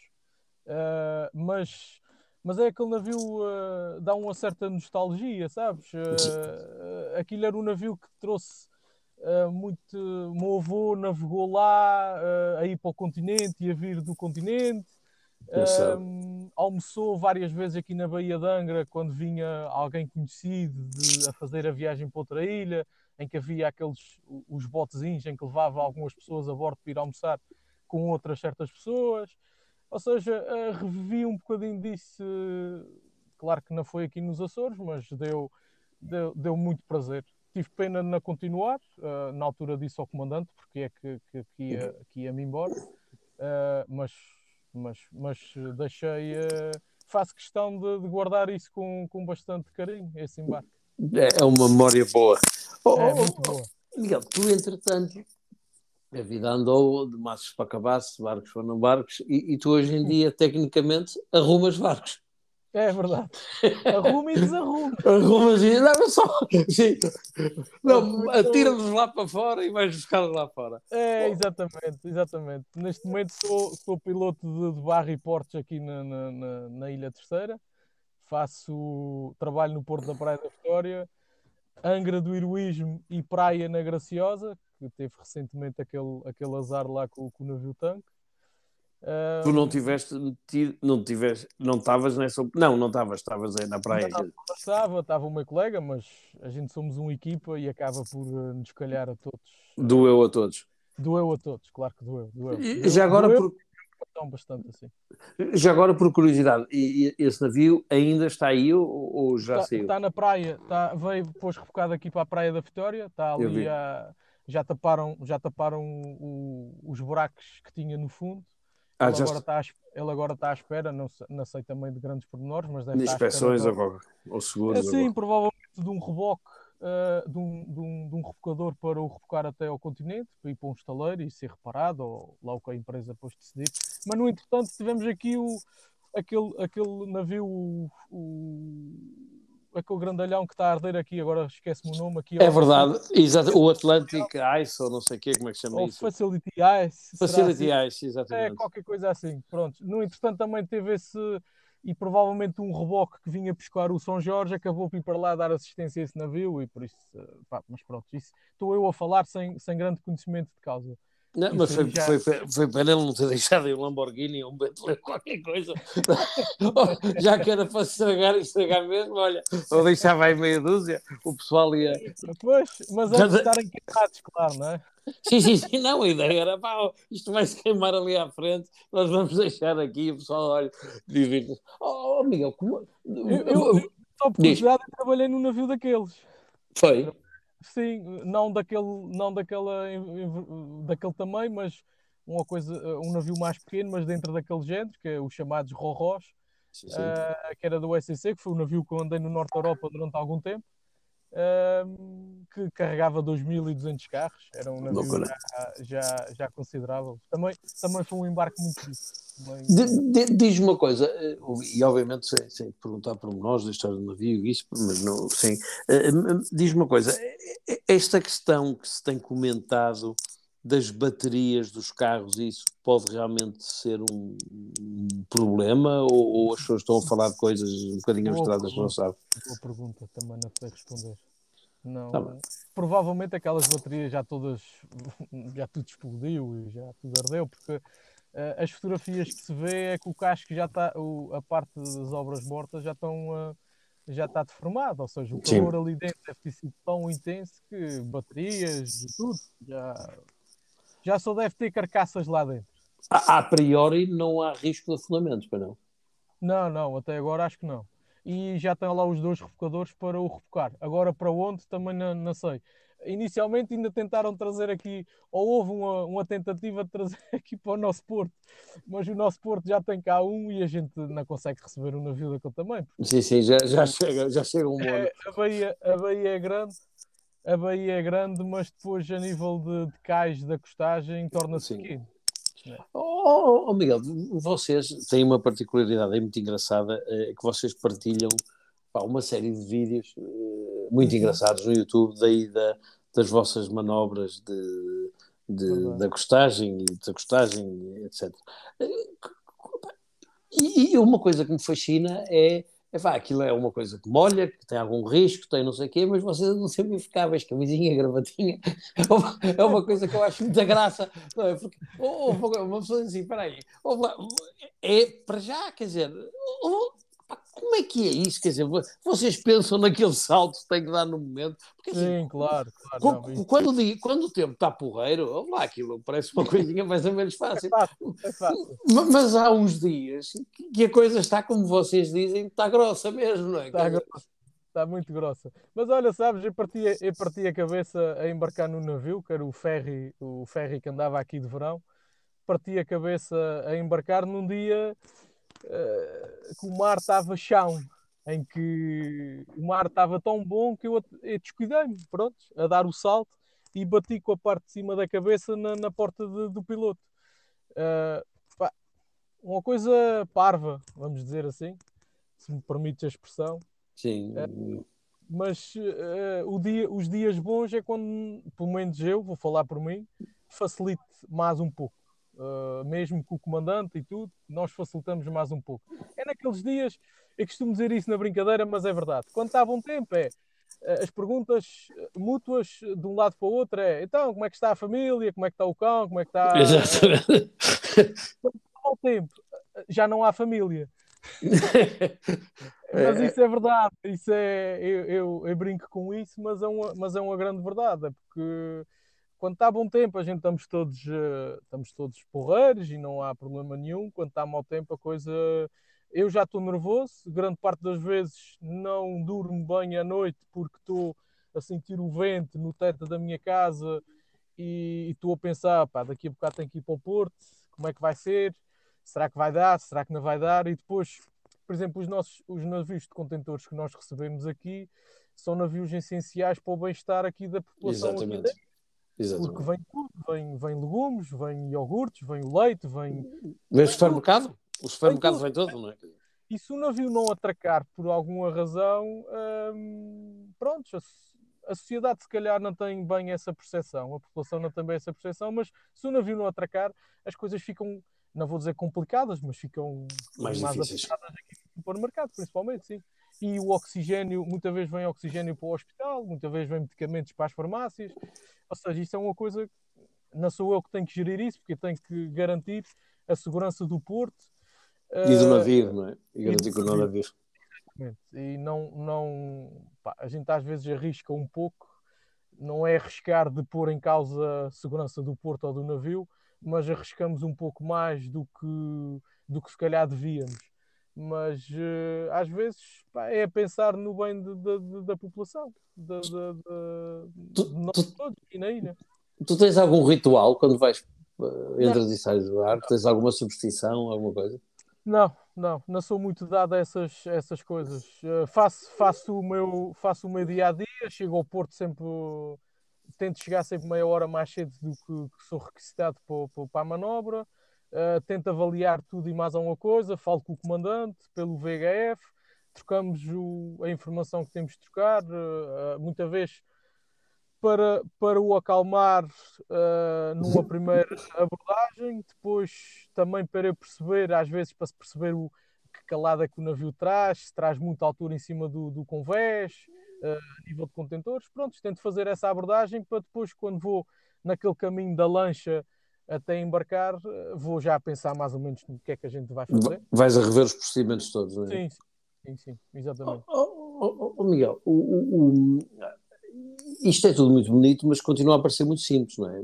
eh, mas, mas é aquele navio eh, dá uma certa nostalgia, sabes? Eh, aquilo era um navio que trouxe eh, muito. O meu avô navegou lá eh, a ir para o continente e a vir do continente. Um, almoçou várias vezes aqui na Baía de Angra quando vinha alguém conhecido de- a fazer a viagem para outra ilha, em que havia aqueles os botezinhos em que levava algumas pessoas a bordo para ir almoçar com outras certas pessoas. Ou seja, eh, revivi um bocadinho disso. eh, Claro que não foi aqui nos Açores, mas deu, deu, deu muito prazer. Tive pena de não continuar, eh, na altura disse ao comandante, porque é que, que, que ia, que ia-me embora, mas, mas, mas deixei, faço questão de, de guardar isso com, com bastante carinho, esse embarque. É, é uma memória boa. Oh, É oh, muito oh, boa. Miguel, tu entretanto, a vida andou de maços para cabaço, barcos foram barcos, e, e tu hoje em dia, tecnicamente, arrumas barcos. É verdade. Arrume e desarrume. Arrumas e não, só. Sim. Não, Muito- atira-los lá para fora e vais buscar lá fora. É, exatamente, exatamente. Neste momento sou, sou piloto de, de barra e portos aqui na, na, na- na Ilha Terceira. Faço trabalho no Porto da Praia da Vitória, Angra do Heroísmo e Praia na Graciosa, que teve recentemente aquele, aquele azar lá com, com o navio tanque. Uh, tu não tiveste, não tiveste, não estavas nessa, não, não estavas, estavas aí na praia. Não, estava, estava o meu colega, mas a gente somos uma equipa e acaba por uh, nos calhar a todos. Doeu a todos. Doeu a todos, claro que doeu. doeu. E, já agora doeu, por bastante assim. Já agora por curiosidade, esse navio ainda está aí ou, ou já está, saiu? Está na praia, está, veio depois rebocado aqui para a praia da Vitória, está ali a, já taparam, já taparam o, os buracos que tinha no fundo ah, ele, agora está, ele agora está à espera, não, não sei também de grandes pormenores, mas deve de inspeções ou, ou seguros. É, sim, provavelmente de um reboque, uh, de, um, de, um, de um rebocador para o rebocar até ao continente, para ir para um estaleiro e ser reparado, ou lá o que a empresa depois decidir. Mas, no entretanto, tivemos aqui o, aquele, aquele navio, o, o aquele grandalhão que está a arder aqui, agora esquece-me o nome aqui. É verdade, exato, o Atlantic Ice, ou não sei o que, como é que chama ou isso? Facility Ice. Facility assim? Ice, exatamente. É, qualquer coisa assim, pronto. No entretanto também teve esse, e provavelmente um reboque que vinha pescar o São Jorge acabou por ir para lá dar assistência a esse navio, e por isso, pá, mas pronto, isso estou eu a falar sem, sem grande conhecimento de causa. Não, mas foi, já... foi, foi para ele não ter deixado um Lamborghini ou um Bentley, qualquer coisa. já que era para estragar e estragar mesmo, olha, ou deixava aí meia dúzia, o pessoal ia. Pois, mas antes de estarem queimados, claro, não é? Sim, sim, sim, não, a ideia era, pá, isto vai se queimar ali à frente, nós vamos deixar aqui, o pessoal, olha, divirta-se. Oh, oh, Miguel, como. Eu, eu, eu só por curiosidade, trabalhei num navio daqueles. Foi? Sim, não daquele, não daquela, daquele tamanho, mas uma coisa, um navio mais pequeno, mas dentro daquele género, que é os chamados Rorós, uh, que era do SEC, que foi um navio que eu andei no Norte da Europa durante algum tempo, uh, que carregava 2.200 carros, era um navio já, já, já, considerável. Também, também foi um embarque muito difícil. Diz-me uma coisa, eh, e obviamente sem, sem perguntar por nós da história do navio, isso, mas não, sim. Eh, eh, diz-me uma coisa, esta questão que se tem comentado das baterias dos carros, isso pode realmente ser um, um problema ou, ou, as pessoas estão a falar de coisas um bocadinho abstratas que não sabem? Boa pergunta, também não sei responder. Não, tá provavelmente aquelas baterias já todas, já tudo explodiu e já tudo ardeu, porque as fotografias que se vê é que o casco já está, a parte das obras mortas já estão uh, já está deformado, ou seja, o calor Sim. ali dentro deve ter sido tão intenso que baterias e tudo já, já só deve ter carcaças lá dentro. A, a priori não há risco de afundamentos, para não? Não, não, até agora acho que não. E já estão lá os dois refocadores para o refocar. Agora para onde também não, não sei inicialmente ainda tentaram trazer aqui, ou houve uma, uma tentativa de trazer aqui para o nosso porto, mas o nosso porto já tem cá um e a gente não consegue receber um navio daquele tamanho. Sim, sim, já, já chega, já chega um é, a, Bahia, a Bahia é grande, a Bahia é grande, mas depois a nível de, de cais da costagem torna-se pequeno. Oh, oh, oh, Miguel, vocês têm uma particularidade é muito engraçada, é que vocês partilham pá, uma série de vídeos uh, muito uhum. engraçados no YouTube daí da, das vossas manobras de, de da costagem e desacostagem, etc. E, e, uma coisa que me fascina é, é vá, aquilo é uma coisa que molha, que tem algum risco, tem não sei o quê, mas vocês não sempre impecáveis, camisinha, gravatinha, é uma coisa que eu acho muita graça, não é? Porque, ou, ou, uma pessoa diz assim, espera aí, é para já, quer dizer, ou, como é que é isso? Quer dizer, vocês pensam naquele salto que tem que dar no momento? Porque, assim, Sim, claro. claro quando, não, quando, quando, o tempo está porreiro, lá, aquilo parece uma coisinha mais ou menos fácil. É fácil, é fácil. Mas há uns dias que a coisa está, como vocês dizem, está grossa mesmo, não é? Está grossa. Está muito grossa. Mas olha, sabes, eu parti, eu parti a cabeça a embarcar no navio, que era o ferry, o ferry que andava aqui de verão. Parti a cabeça a embarcar num dia que o mar estava chão, em que o mar estava tão bom que eu, eu descuidei-me, pronto, a dar o salto e bati com a parte de cima da cabeça na, na porta de, do piloto. Uh, pá, uma coisa parva, vamos dizer assim, se me permites a expressão. Sim. Uh, mas uh, dia, os dias bons é quando, pelo menos eu, vou falar por mim, facilite mais um pouco uh, mesmo com o comandante e tudo, nós facilitamos mais um pouco. É naqueles dias, eu costumo dizer isso na brincadeira, mas é verdade. Quando está a bom tempo, é uh, as perguntas mútuas de um lado para o outro é então, como é que está a família, como é que está o cão, como é que está... Exatamente. mau tempo, já não há família. mas isso é verdade, isso é, eu, eu, eu, brinco com isso, mas é, uma, mas é uma grande verdade, é porque quando está bom tempo a gente estamos todos, uh, estamos todos porreiros e não há problema nenhum, quando está mau tempo a coisa, eu já estou nervoso, grande parte das vezes não durmo bem à noite porque estou a sentir o vento no teto da minha casa e estou a pensar, pá, daqui a bocado tenho que ir para o Porto, como é que vai ser? Será que vai dar? Será que não vai dar? E depois, por exemplo, os nossos os navios de contentores que nós recebemos aqui são navios essenciais para o bem-estar aqui da população. Exatamente. Aqui Exatamente. Porque vem tudo, vem, vem legumes, vem iogurtes, vem o leite, vem. Vem o supermercado? O supermercado vem, todo, não é? E se o navio não atracar por alguma razão, hum, pronto, a, sociedade se calhar não tem bem essa percepção, a população não tem bem essa percepção, mas se o navio não atracar, as coisas ficam, não vou dizer complicadas, mas ficam mais, mais difíceis aqui no supermercado, principalmente, sim. E o oxigênio, muitas vezes vem oxigênio para o hospital, muitas vezes vem medicamentos para as farmácias, ou seja, isso é uma coisa, não sou eu que tenho que gerir isso, porque tenho que garantir a segurança do porto e do navio, não é? E garantir que o navio. E não, não pá, a gente às vezes arrisca um pouco, não é arriscar de pôr em causa a segurança do porto ou do navio, mas arriscamos um pouco mais do que, do que se calhar devíamos. Mas uh, às vezes pá, é pensar no bem de, de, de, da população, de, nós todos aqui na ilha. Tu tens algum ritual quando vais, uh, entras e sais do barco? Tens alguma superstição, alguma coisa? Não, não, não sou muito dado a essas, essas coisas. Uh, faço, faço, o meu, faço o meu dia a dia, chego ao Porto sempre. Tento chegar sempre meia hora mais cedo do que, que sou requisitado para, para a manobra. Uh, tento avaliar tudo e mais alguma coisa. Falo com o comandante pelo VHF, trocamos o, a informação que temos de trocar. Uh, muita vez para, para o acalmar uh, numa primeira abordagem, depois também para perceber, às vezes para se perceber o que calada que o navio traz, se traz muita altura em cima do, do convés, uh, nível de contentores, pronto, tento fazer essa abordagem para depois, quando vou naquele caminho da lancha até embarcar, uh, vou já pensar mais ou menos no que é que a gente vai fazer. Vais a rever os procedimentos todos, não é? Sim, sim, sim, exatamente. Oh, oh, oh, oh Miguel, o, o, isto é tudo muito bonito, mas continua a parecer muito simples, não é?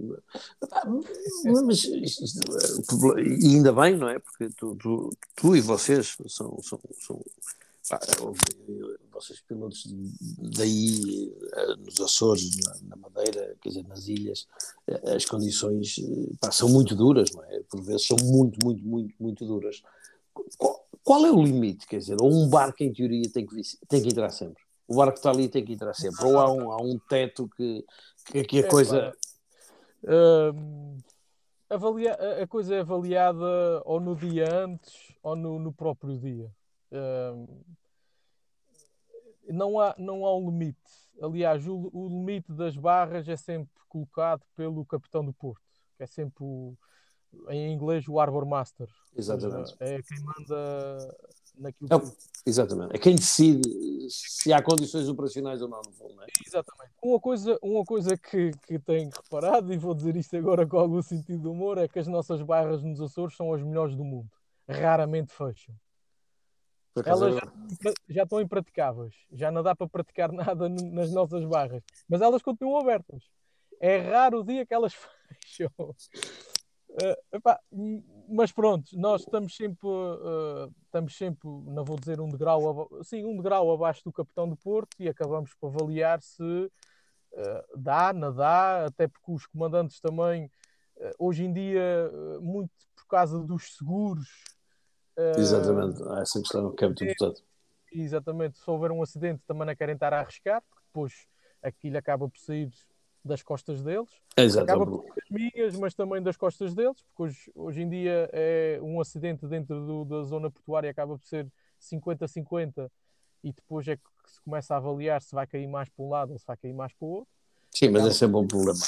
Mas, e ainda bem, não é? Porque tu, tu, tu e vocês são, são, são vocês pilotos daí eh, nos Açores, na, Madeira, quer dizer, nas ilhas, eh, as condições pá, são muito duras, não é? Por vezes são muito, muito, muito, muito duras. Qual, qual é o limite, quer dizer? Ou um barco, em teoria, tem que, tem que entrar sempre? o barco está ali tem que entrar sempre. Ou há um, há um teto que, que, que a é, coisa. Uh, avalia, a coisa é avaliada ou no dia antes ou no, no próprio dia. Uh, não, há, não há um limite. Aliás, o, o, limite das barras é sempre colocado pelo capitão do porto, que é sempre o, em inglês o Arbor Master. Exatamente. É quem manda naquilo é, que... Exatamente. É quem decide se há condições operacionais ou não no voo, não é? Exatamente. Uma coisa, uma coisa que, que tenho reparado, e vou dizer isto agora com algum sentido de humor, é que as nossas barras nos Açores são as melhores do mundo. Raramente fecham. Elas já, já, estão impraticáveis. Já não dá para praticar nada nas nossas barras. Mas elas continuam abertas. É raro o dia que elas fecham. Uh, epá, mas pronto, nós estamos sempre, uh, estamos sempre, não vou dizer um degrau, sim, um degrau abaixo do capitão do Porto e acabamos por avaliar se uh, dá, não dá, até porque os comandantes também, hoje em dia, muito por causa dos seguros. Exatamente, essa questão que é muito importante. Exatamente, se houver um acidente também não querem estar a arriscar, porque depois aquilo acaba por sair das costas deles. Exato. Acaba por das minhas, mas também das costas deles, porque hoje, hoje em dia é um acidente dentro do, da zona portuária acaba por ser 50-50 e depois é que se começa a avaliar se vai cair mais para um lado ou se vai cair mais para o outro. Sim, mas é sempre um problema.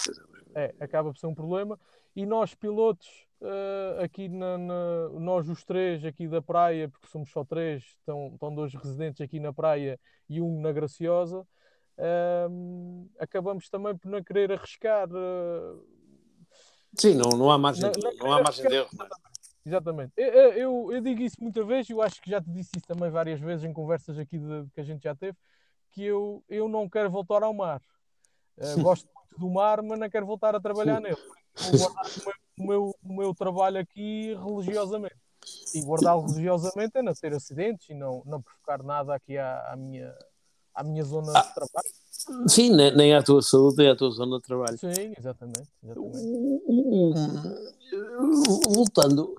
É, acaba por ser um problema. E nós, pilotos, uh, aqui na, na, nós os três aqui da praia, porque somos só três, estão, estão dois residentes aqui na praia e um na Graciosa, um, acabamos também por não querer arriscar. Uh, Sim, não, não há margem, não, não, há margem de erro. Exatamente. Eu, eu, eu, digo isso muitas vezes, eu acho que já te disse isso também várias vezes em conversas aqui de, que a gente já teve, que eu, eu não quero voltar ao mar. Uh, gosto muito do mar, mas não quero voltar a trabalhar nele. Vou guardar o meu, o meu, trabalho aqui religiosamente. E guardá-lo religiosamente é não ter acidentes e não, não provocar nada aqui à, à minha, à minha zona ah, de trabalho. Sim, nem, nem à tua saúde, nem à tua zona de trabalho. Sim, exatamente. exatamente. Voltando,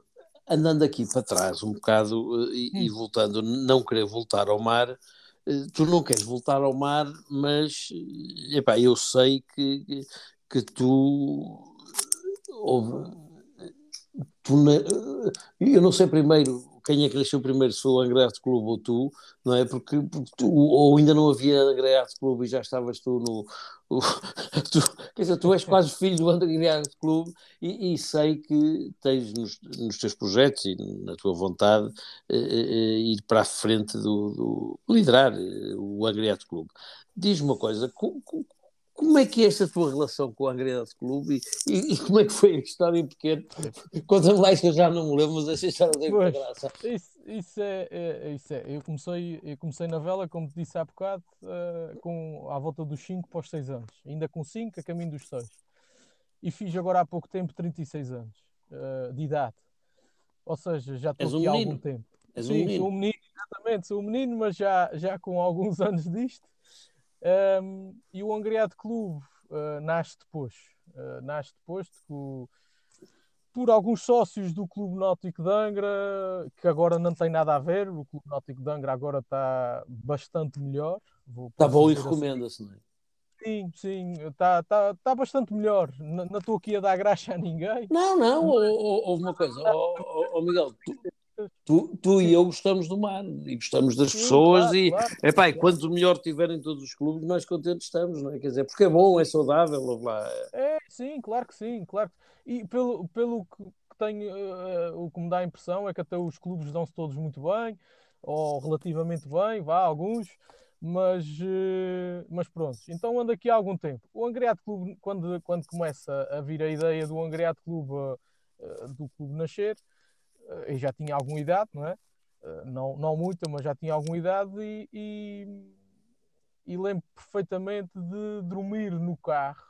andando aqui para trás um bocado e, hum. e voltando, não querer voltar ao mar, eh, tu não queres voltar ao mar, mas epá, eu sei que, que tu na, eu não sei primeiro quem é que nasceu primeiro, se foi o Angry Art Club ou tu, não é? Porque, porque tu, ou ainda não havia Angry Art Club e já estavas tu no. O, tu, quer dizer, tu és quase filho do Angry Art Club e, e sei que tens nos, nos, teus projetos e na tua vontade eh, eh, eh ir para a frente do, do liderar eh, o Angry Art Club. Diz-me uma coisa, como é que é esta tua relação com o Angriados Clube e, e, e, como é que foi a história pequena? Conta-me lá que eu já não me lembro, mas essa história tem muita graça. Isso, isso, é, é, isso é. Eu comecei, eu comecei na vela, como te disse há bocado, uh, com, à volta dos 5 para os 6 anos. Ainda com 5, a caminho dos 6. E fiz agora há pouco tempo 36 anos uh, de idade. Ou seja, já estou aqui um há algum tempo. És Sim, um menino. sou um menino, exatamente, sou um menino, mas já, já com alguns anos disto. Um, e o Angriado Clube uh, nasce depois. Uh, nasce depois de que, por alguns sócios do Clube Náutico de Angra, que agora não tem nada a ver, o Clube Náutico de Angra agora está bastante melhor. Está bom e assim. recomenda-se, não é? Sim, sim, está tá, tá bastante melhor. Não estou aqui a dar graxa a ninguém. Não, não, houve uma coisa, oh, oh, Miguel, tu, Tu, tu e eu gostamos do mar e gostamos das Sim, pessoas claro, e, claro, epá, claro. quanto melhor tiverem todos os clubes, mais contentes estamos, não é? Quer dizer, porque é bom, é saudável, lá. É, sim, claro que sim, claro. E pelo, pelo que tenho, uh, o que me dá a impressão é que até os clubes dão-se todos muito bem, ou relativamente bem, vá, alguns, mas, uh, mas pronto. Então ando aqui há algum tempo. O Angriado Clube, quando, quando começa a vir a ideia do Angriado Clube, uh, do clube nascer, eu já tinha alguma idade, não é? Eh, não, não muita, mas já tinha alguma idade e, e, e lembro perfeitamente de dormir no carro.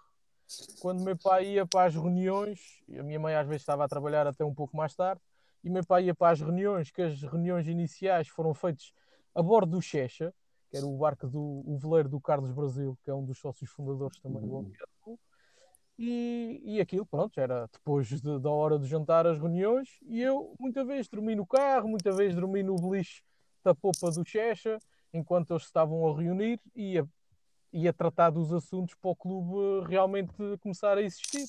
Quando meu pai ia para as reuniões, a minha mãe às vezes estava a trabalhar até um pouco mais tarde, e meu pai ia para as reuniões, que as reuniões iniciais foram feitas a bordo do Checha, que era o barco do o veleiro do Carlos Brasil, que é um dos sócios fundadores também do Olympiado e, e aquilo, pronto, era depois de, da hora de jantar as reuniões. E eu, muita vez, dormi no carro, muita vez dormi no beliche da popa do Checha, enquanto eles estavam a reunir e a, e a tratar dos assuntos para o clube realmente começar a existir.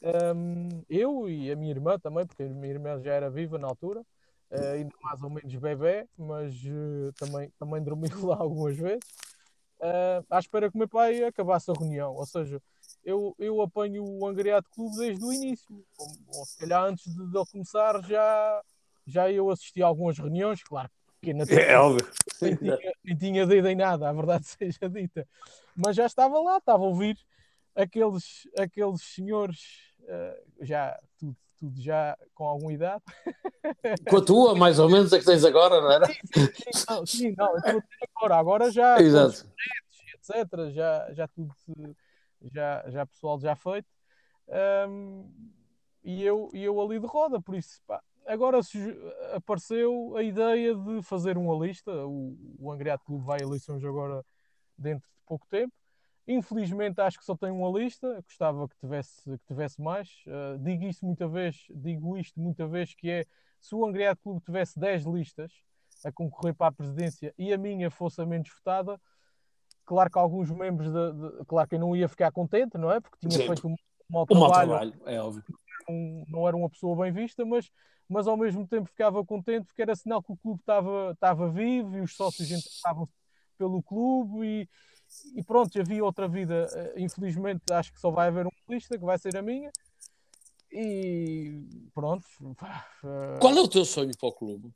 Um, eu e a minha irmã também, porque a minha irmã já era viva na altura, uh, ainda mais ou menos bebê, mas uh, também, também dormi lá algumas vezes, uh, à espera que o meu pai acabasse a reunião. Ou seja, eu, eu apanho o Angriado Clube desde o início. Ou, ou se calhar antes de, de ele começar já, já eu assisti a algumas reuniões, claro. Que na é óbvio. Nem tinha, nem tinha dedo em nada, a verdade seja dita. Mas já estava lá, estava a ouvir aqueles, aqueles senhores, uh, já tudo, tudo já com alguma idade. Com a tua, mais ou menos, a que tens agora, não era? Sim, sim, não, sim, não agora, agora já, Exato. etc., já, já tudo já, já pessoal já feito. Um, e, eu, e eu ali de roda, por isso, pá, agora apareceu a ideia de fazer uma lista. O, o Angriato Clube vai a eleições agora dentro de pouco tempo. Infelizmente acho que só tem uma lista, gostava que tivesse, que tivesse mais. Uh, digo isto muita vez, digo isto muita vez, que é se o Angriato Clube tivesse 10 listas a concorrer para a presidência e a minha fosse a menos votada, Claro que alguns membros, de, de, claro que eu não ia ficar contente, não é? Porque tinha Sim. feito um, mau trabalho, um trabalho, é óbvio. Um, não era uma pessoa bem vista, mas, mas ao mesmo tempo ficava contente porque era sinal que o clube estava, estava vivo e os sócios estavam pelo clube e, e pronto, havia outra vida. Eh, infelizmente, acho que só vai haver uma lista, que vai ser a minha. E pronto. Qual é o teu sonho para o clube?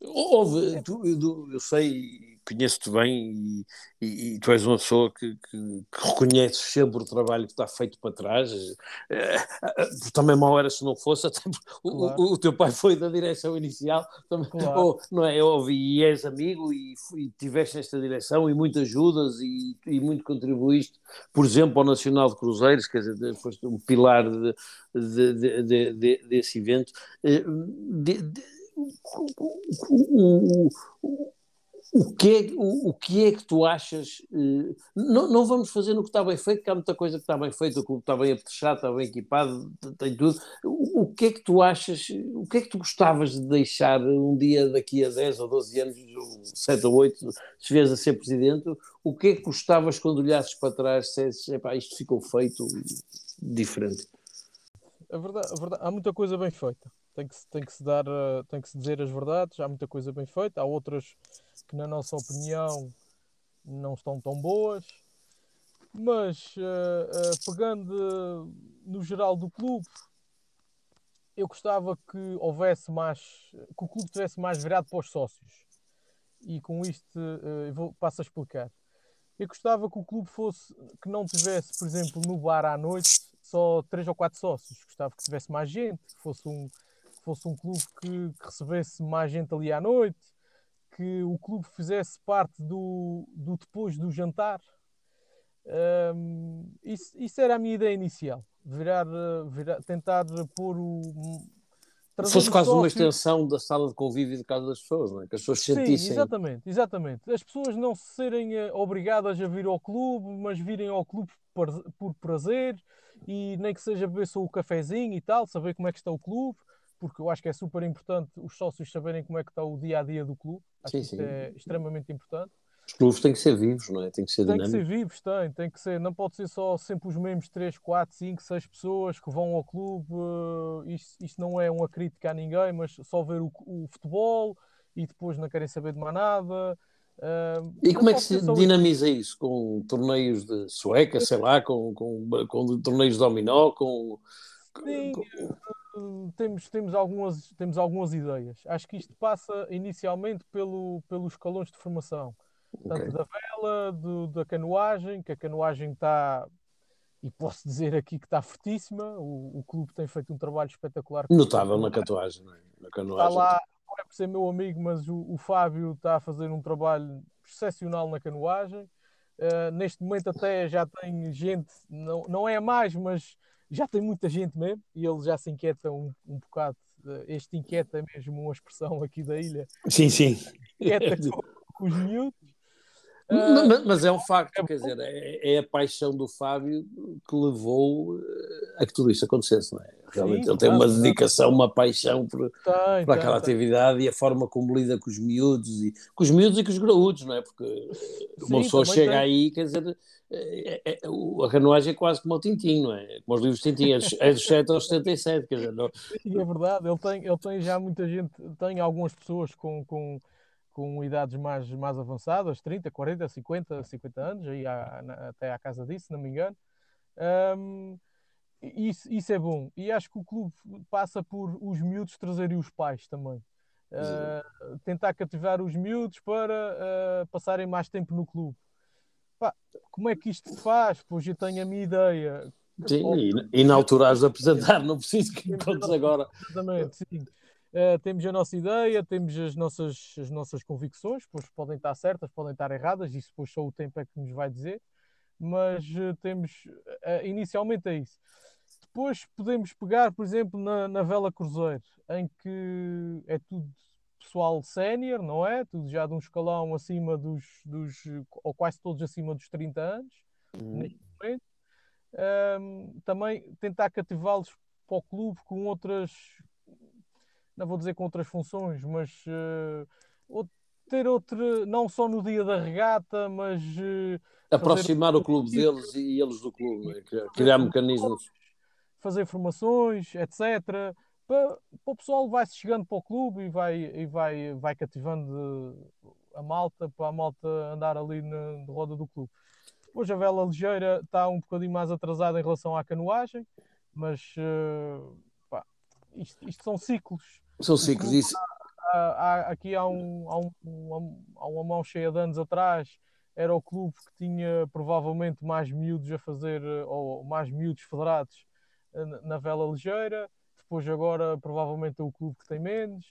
Houve, tu, eu, eu sei conheço-te bem e, e, e, tu és uma pessoa que, que, que, reconheces sempre o trabalho que está feito para trás. É, também mal era se não fosse, até claro. o, o, teu pai foi da direção inicial, também, claro. ou, não é? Eu ouvi e és amigo e, e tiveste esta direção e muitas ajudas e, e muito contribuíste, por exemplo, ao Nacional de Cruzeiros, quer dizer, foste um pilar de, de, de, de desse evento. O, o que, é, o, o, que é que tu achas? Eh, não, não vamos fazer no que está bem feito, que há muita coisa que está bem feita, o clube está bem apetrechado, está bem equipado, tem tudo. O, o, que é que tu achas? O que é que tu gostavas de deixar um dia daqui a 10 ou 12 anos, ou 7 ou 8, se vieres a ser presidente? O que é que gostavas quando olhasses para trás, dissesses, epá, isto ficou feito diferente? A verdade, a verdade, há muita coisa bem feita. Tem que, tem que se dar, eh, tem que se dizer as verdades. Há muita coisa bem feita. Há outras que, na nossa opinião, não estão tão boas. Mas, uh, uh, pegando uh, no geral do clube, eu gostava que houvesse mais, que o clube tivesse mais virado para os sócios. E com isto, eu vou, passo a explicar. Eu gostava que o clube fosse, que não tivesse, por exemplo, no bar à noite, só três ou quatro sócios. Gostava que tivesse mais gente, que fosse um, fosse um clube que, que recebesse mais gente ali à noite, que o clube fizesse parte do, do depois do jantar. Um, isso, isso, era a minha ideia inicial. Virar, virar tentar pôr o. Fosse quase uma extensão da sala de convívio de casa das pessoas, não é? Que as pessoas sentissem. Sim, exatamente, exatamente. As pessoas não serem eh, obrigadas a vir ao clube, mas virem ao clube por, por prazer e nem que seja beber só o cafezinho e tal, saber como é que está o clube porque eu acho que é super importante os sócios saberem como é que está o dia a dia do clube. Acho sim, que isso é extremamente importante. Os clubes têm que ser vivos, não é? Tem que ser Tem que ser vivos, tem, tem que ser. Não pode ser só sempre os mesmos 3, 4, 5, 6 pessoas que vão ao clube. Isto, isto não é uma crítica a ninguém, mas só ver o, o futebol e depois não querem saber de mais nada. Uh, e como é que se dinamiza isso? Com torneios de sueca, sei lá, com, com, com torneios de dominó, com. Sim, com temos, temos, algumas, temos algumas ideias. Acho que isto passa inicialmente pelo, pelos escalões de formação. Tanto okay. da vela, do, da canoagem, que a canoagem está, e posso dizer aqui que está fortíssima. O, o clube tem feito um trabalho espetacular. Notável na canoagem, não é? Na canoagem. Está lá, não é por ser meu amigo, mas o, o Fábio está a fazer um trabalho excepcional na canoagem. Uh, neste momento até já tem gente, não, não é mais, mas já tem muita gente mesmo e ele já se inquieta um, um bocado. Este inquieta é mesmo uma expressão aqui da ilha. Sim, sim. Inquieta com, com os miúdos. Mas, mas, é um facto, é quer dizer, é, é, a paixão do Fábio que levou a que tudo isso acontecesse, não é? Realmente Sim, ele tem uma dedicação, uma paixão por, tem, por aquela tem, atividade tem. e a forma como lida com os miúdos e com os miúdos e com os graúdos, não é? Porque Sim, uma pessoa chega aí, quer dizer, é, é, é a canoagem é quase como o Tintim, não é? Como os livros de Tintim, é dos 7 aos 77, quer dizer, não... Sim, é verdade, ele tem, ele tem já muita gente, tem algumas pessoas com, com, com idades mais, mais avançadas, 30, 40, 50, 50 anos, aí há, até à casa disso, se não me engano. Um, isso, isso é bom. E acho que o clube passa por os miúdos trazerem os pais também. Uh, tentar cativar os miúdos para uh, passarem mais tempo no clube. Pá, como é que isto se faz? Pois eu tenho a minha ideia. Sim, e, e, na altura has de apresentar, não preciso que contes agora. Exatamente, sim. Uh, temos a nossa ideia, temos as nossas, as nossas convicções, pois podem estar certas, podem estar erradas, isso depois só o tempo é que nos vai dizer, mas temos, inicialmente é isso. Depois podemos pegar, por exemplo, na, na Vela Cruzeiro, em que é tudo pessoal sénior, não é? Tudo já de um escalão acima dos, dos ou quase todos acima dos 30 anos, uhum. neste momento. Um, também tentar cativá-los para o clube com outras, não vou dizer com outras funções, mas uh, ter outra, não só no dia da regata, mas uh, aproximar o clube deles e eles do clube, né? criar mecanismos fazer formações, etc. Para, para o pessoal vai-se chegando para o clube e vai, e vai, vai cativando a malta, para a malta andar ali na, na roda do clube. Depois a vela ligeira está um bocadinho mais atrasada em relação à canoagem, mas uh, pá, isto, isto, são ciclos. São ciclos. Isso, há, aqui há, um, há, um, há uma mão cheia de anos atrás era o clube que tinha provavelmente mais miúdos a fazer, ou mais miúdos federados na vela ligeira. Depois agora provavelmente o clube que tem menos.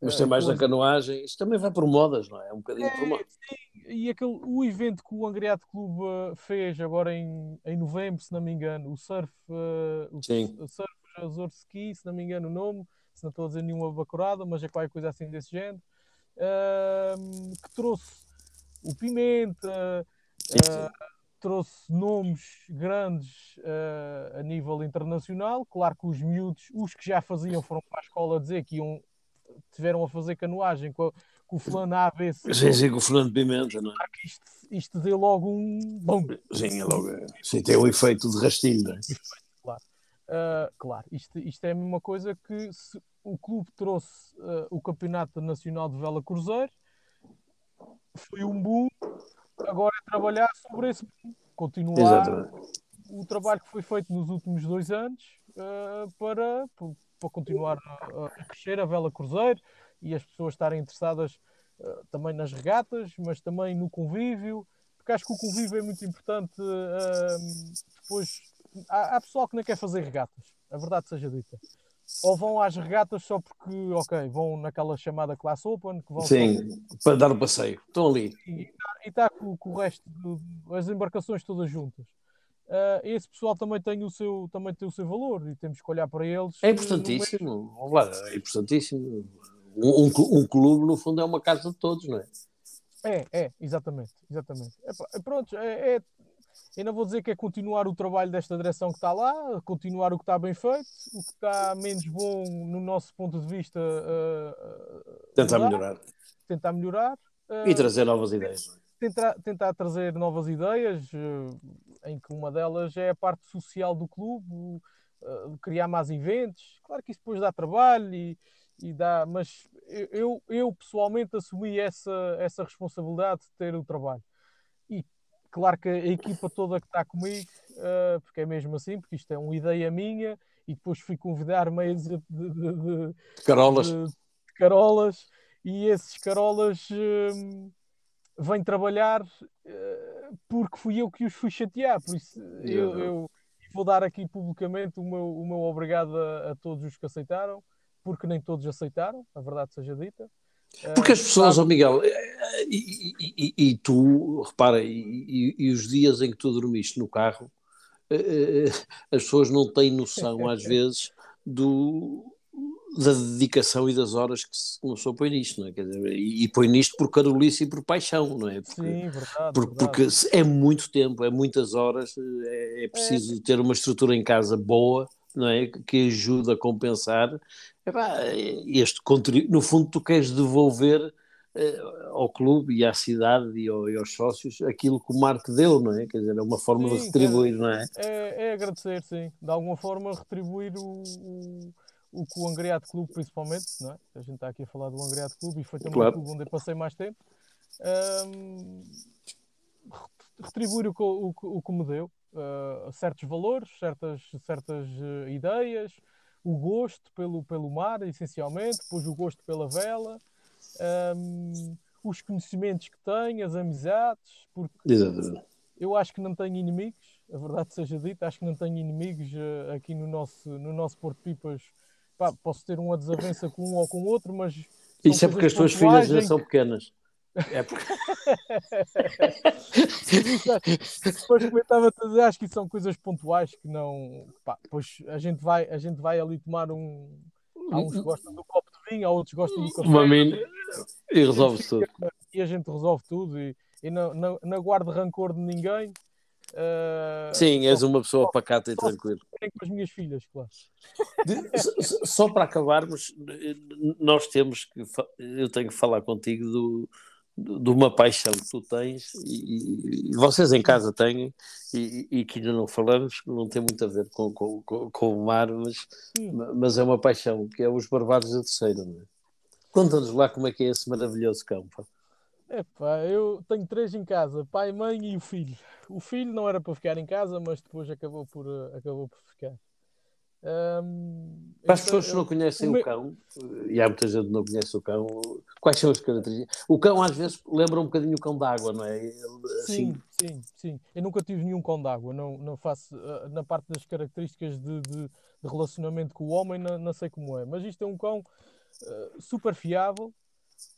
Mas tem mais na canoagem. Isto também vai por modas, não é? É um bocadinho é, por modas. Sim, e aquele, o evento que o Angriado Clube fez agora em, em novembro, se não me engano, o Surf, uh, o, sim. o Surf Azor Ski, se não me engano o nome, se não estou a dizer nenhuma bacurada, mas é qualquer coisa assim desse género, uh, que trouxe o Pimenta, uh, trouxe nomes grandes uh, a nível internacional. Claro que os miúdos, os que já faziam, foram para a escola dizer que iam, tiveram a fazer canoagem com, a, com o fulano ABC. Sim, sim, com o fulano Pimenta, não é? Isto, isto deu logo um. Bom, sim, é logo. Sim, tem o um efeito de rastilho, não é? Claro. Uh, claro, isto, isto é a mesma coisa que se o clube trouxe uh, o Campeonato Nacional de Vela Cruzeiro, foi um boom, agora é trabalhar sobre esse continuar Exatamente. o trabalho que foi feito nos últimos dois anos uh, para, para continuar a, a, crescer a Vela Cruzeiro e as pessoas estarem interessadas uh, também nas regatas, mas também no convívio, porque acho que o convívio é muito importante. depois, há, há pessoal que não quer fazer regatas, a verdade seja dita ou vão às regatas só porque, ok, vão naquela chamada Class Open. Que vão Sim, só... para dar o passeio. Estão ali. E está tá com, com, o resto, das embarcações todas juntas. Uh, esse pessoal também tem, o seu, também tem o seu valor e temos que olhar para eles. É importantíssimo, é importantíssimo. Um, um, um, clube, no fundo, é uma casa de todos, não é? É, é, exatamente. exatamente. É, pronto, é, é eu não vou dizer que é continuar o trabalho desta direção que está lá, continuar o que está bem feito, o que está menos bom no nosso ponto de vista. Uh, tentar mudar, melhorar. Tentar melhorar. Uh, e trazer novas ideias. É? Tentar, tentar trazer novas ideias, uh, em que uma delas é a parte social do clube, criar mais eventos. Claro que isso depois dá trabalho e, e dá, mas eu, eu pessoalmente assumi essa, essa responsabilidade de ter o trabalho. Claro que a equipa toda que está comigo, uh, porque é mesmo assim, porque isto é uma ideia minha, e depois fui convidar meios de, de, de, carolas. De, carolas, e esses carolas uh, vêm trabalhar uh, porque fui eu que os fui chatear, por isso eu, eu, vou dar aqui publicamente o meu, o meu obrigado a, a todos os que aceitaram, porque nem todos aceitaram, a verdade seja dita. Porque as pessoas, ó oh Miguel, e, e, e, tu, repara, e, e, os dias em que tu dormiste no carro, eh, eh, as pessoas não têm noção, às vezes, do, da dedicação e das horas que uma pessoa põe nisto, não é? Dizer, e, põe nisto por carolice e por paixão, não é? Porque, Sim, verdade, porque, porque é muito tempo, é muitas horas, é, é preciso é. ter uma estrutura em casa boa, não é? Que ajuda a compensar. este conteúdo, no fundo, tu queres devolver eh, ao clube e à cidade e, ao, e, aos sócios aquilo que o Marco deu, não é? Quer dizer, é uma forma sim, de retribuir, é, não é? é? É agradecer, sim. De alguma forma retribuir o, o, o que o Angriado Clube, principalmente, não é? A gente está aqui a falar do Angriado Clube e foi também claro. o clube onde eu passei mais tempo. Um, retribuir o, o, o que me deu, uh, certos valores, certas, certas uh, ideias, o gosto pelo, pelo mar, essencialmente, depois o gosto pela vela um, os conhecimentos que tenho, as amizades, porque Exatamente. eu acho que não tenho inimigos, a verdade seja dita, acho que não tenho inimigos uh, aqui no nosso, no nosso Porto Pipas. Pá, posso ter uma desavença com um ou com outro, mas. Isso é porque as tuas filhas já são pequenas. É porque... Depois comentava-te a dizer, acho que são coisas pontuais que não. Pá, pois a gente vai, a gente vai ali tomar um. Há uns que gostam do copo vinho, há outros que gostam do café. Uma mina e resolve tudo. E a gente resolve tudo e, e não, não, não guardo rancor de ninguém. Uh, Sim, és uma pessoa só, pacata e tranquila. Com as minhas filhas, claro. De, só para acabarmos, nós temos que. Eu tenho que falar contigo do, de uma paixão que tu tens e, e vocês em casa têm e, e, que ainda não falamos, não tem muito a ver com, com, com, com o mar, mas, mas é uma paixão, que é os Barbados da Terceira. Não é? Conta-nos lá como é que é esse maravilhoso campo. Epá, eu tenho três em casa, pai, mãe e o filho. O filho não era para ficar em casa, mas depois acabou por, acabou por ficar. Um, Para as pessoas que não conhecem o, o cão, e há muita gente que não conhece o cão, quais são as características? O cão às vezes lembra um bocadinho o cão d'água, não é? Ele, assim... Sim, sim, sim. Eu nunca tive nenhum cão d'água, não, não faço uh, na parte das características de, de, de, relacionamento com o homem, não, não, sei como é. Mas isto é um cão uh, super fiável.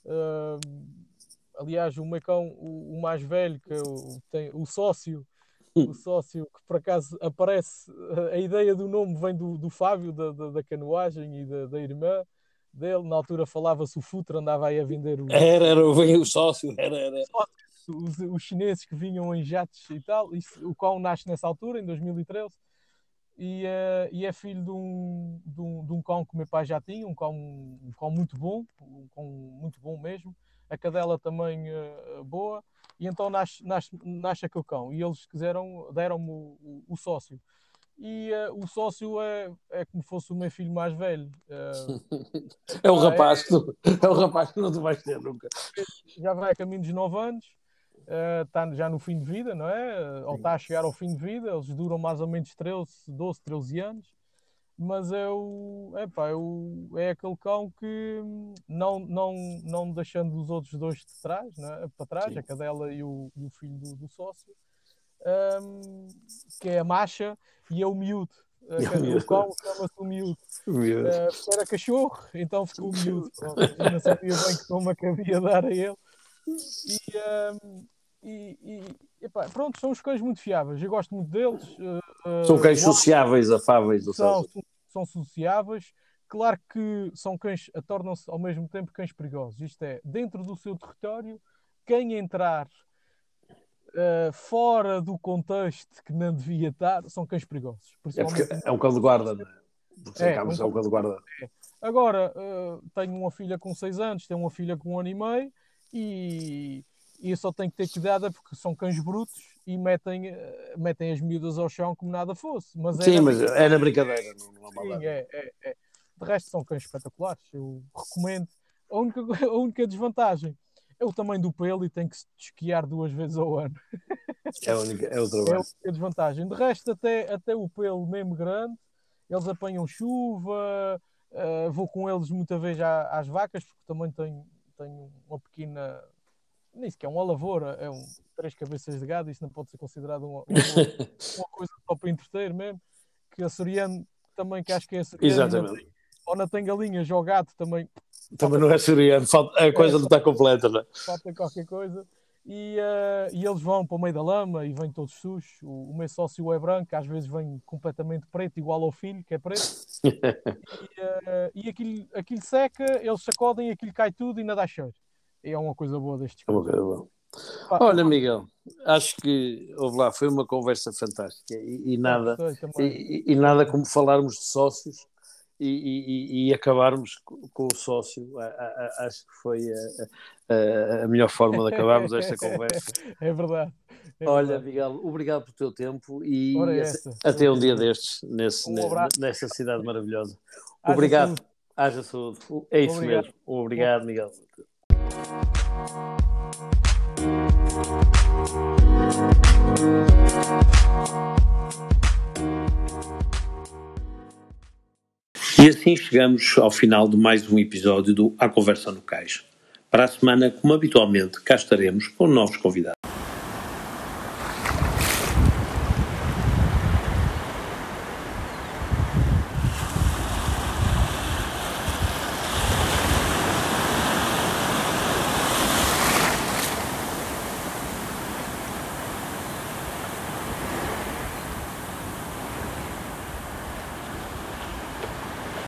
Uh, aliás, o meu cão, o, o mais velho, que é o, tem, o sócio, o sócio que por acaso aparece, a ideia do nome vem do, do Fábio, da, da, da canoagem e da, da, irmã dele. Na altura falava-se o Futre, andava aí a vender o. Era, era o sócio, era, era. Os, os chineses que vinham em jatos e tal. Isso, o cão nasce nessa altura, em 2013. E, uh, e, é filho de um, de, um, de um cão que o meu pai já tinha, um cão, um cão muito bom, um cão muito bom mesmo. A cadela também uh, boa e então nasce, nasce, nasce aquele cão. E eles quiseram, deram-me o, o, o, sócio. E uh, o sócio é, é como fosse o meu filho mais velho. Uh, é o rapaz, é, que é o rapaz que não te vais ter nunca. Já vai a caminho dos 9 anos, está uh, já no fim de vida, não é? Ou está a chegar ao fim de vida, eles duram mais ou menos 13, 12, 13 anos mas é, o, epá, é, o, é aquele cão que não, não, não deixando os outros dois de trás, né, para trás, Sim. a cadela e o, e o filho do, do sócio, um, que é a macha e é o miúdo. Uh, o cão chama-se o miúdo. Uh, era cachorro, então ficou o miúdo. não sabia bem que nome cabia dar a ele. E, um, e, e epá, pronto, são os cães muito fiáveis. Eu gosto muito deles. Uh, são cães sociáveis, afáveis. São, são sociáveis. Claro que são cães, tornam-se ao mesmo tempo cães perigosos. Isto é, dentro do seu território, quem entrar uh, fora do contexto que não devia estar são cães perigosos. É, é um cão de guarda, não é? Porque é, um, é um cão de guarda. É. Agora, uh, tenho uma filha com 6 anos, tenho uma filha com um ano e meio e, e eu só tenho que ter cuidado porque são cães brutos e metem, eh, metem as miúdas ao chão como nada fosse. Mas Sim, mas é na brincadeira, não, não Sim, é, é, é. De resto são cães espetaculares, eu recomendo. A única, a única desvantagem é o tamanho do pelo e tem que se esquiar duas vezes ao ano. É, a única, é o trabalho. É a única desvantagem. De resto, até, até o pelo mesmo grande, eles apanham chuva, uh, vou com eles muitas vezes às vacas, porque também tenho, tenho uma pequena nem sequer é uma lavoura, é um três cabeças de gado, isso não pode ser considerado uma, uma, uma coisa só para entreter mesmo. Que açoriano também, que acho que é açoriano. Exatamente. Ou não tem galinhas ou gato também. Também não é açoriano, a coisa é, não está completa, não é? Falta qualquer coisa. E, uh, e, eles vão para o meio da lama e vêm todos sujos. O, o meu sócio é branco, às vezes vem completamente preto, igual ao filho, que é preto. e, uh, e aquilo, aquilo seca, eles sacodem, aquilo cai tudo e nada cheiro é uma coisa boa destes é uma coisa boa. Olha, Miguel, acho que houve lá, foi uma conversa fantástica e, e nada, e, e, nada como falarmos de sócios e, e acabarmos com o sócio. A, a, acho que foi a, a, melhor forma de acabarmos esta conversa. É verdade. É Olha, verdade. Miguel, obrigado pelo teu tempo e até um dia destes nesse, um nessa cidade maravilhosa. Obrigado. Haja saúde. É isso obrigado. mesmo. Obrigado, Miguel. E assim chegamos ao final de mais um episódio do A Conversa no Cais. Para a semana, como habitualmente, cá estaremos com novos convidados.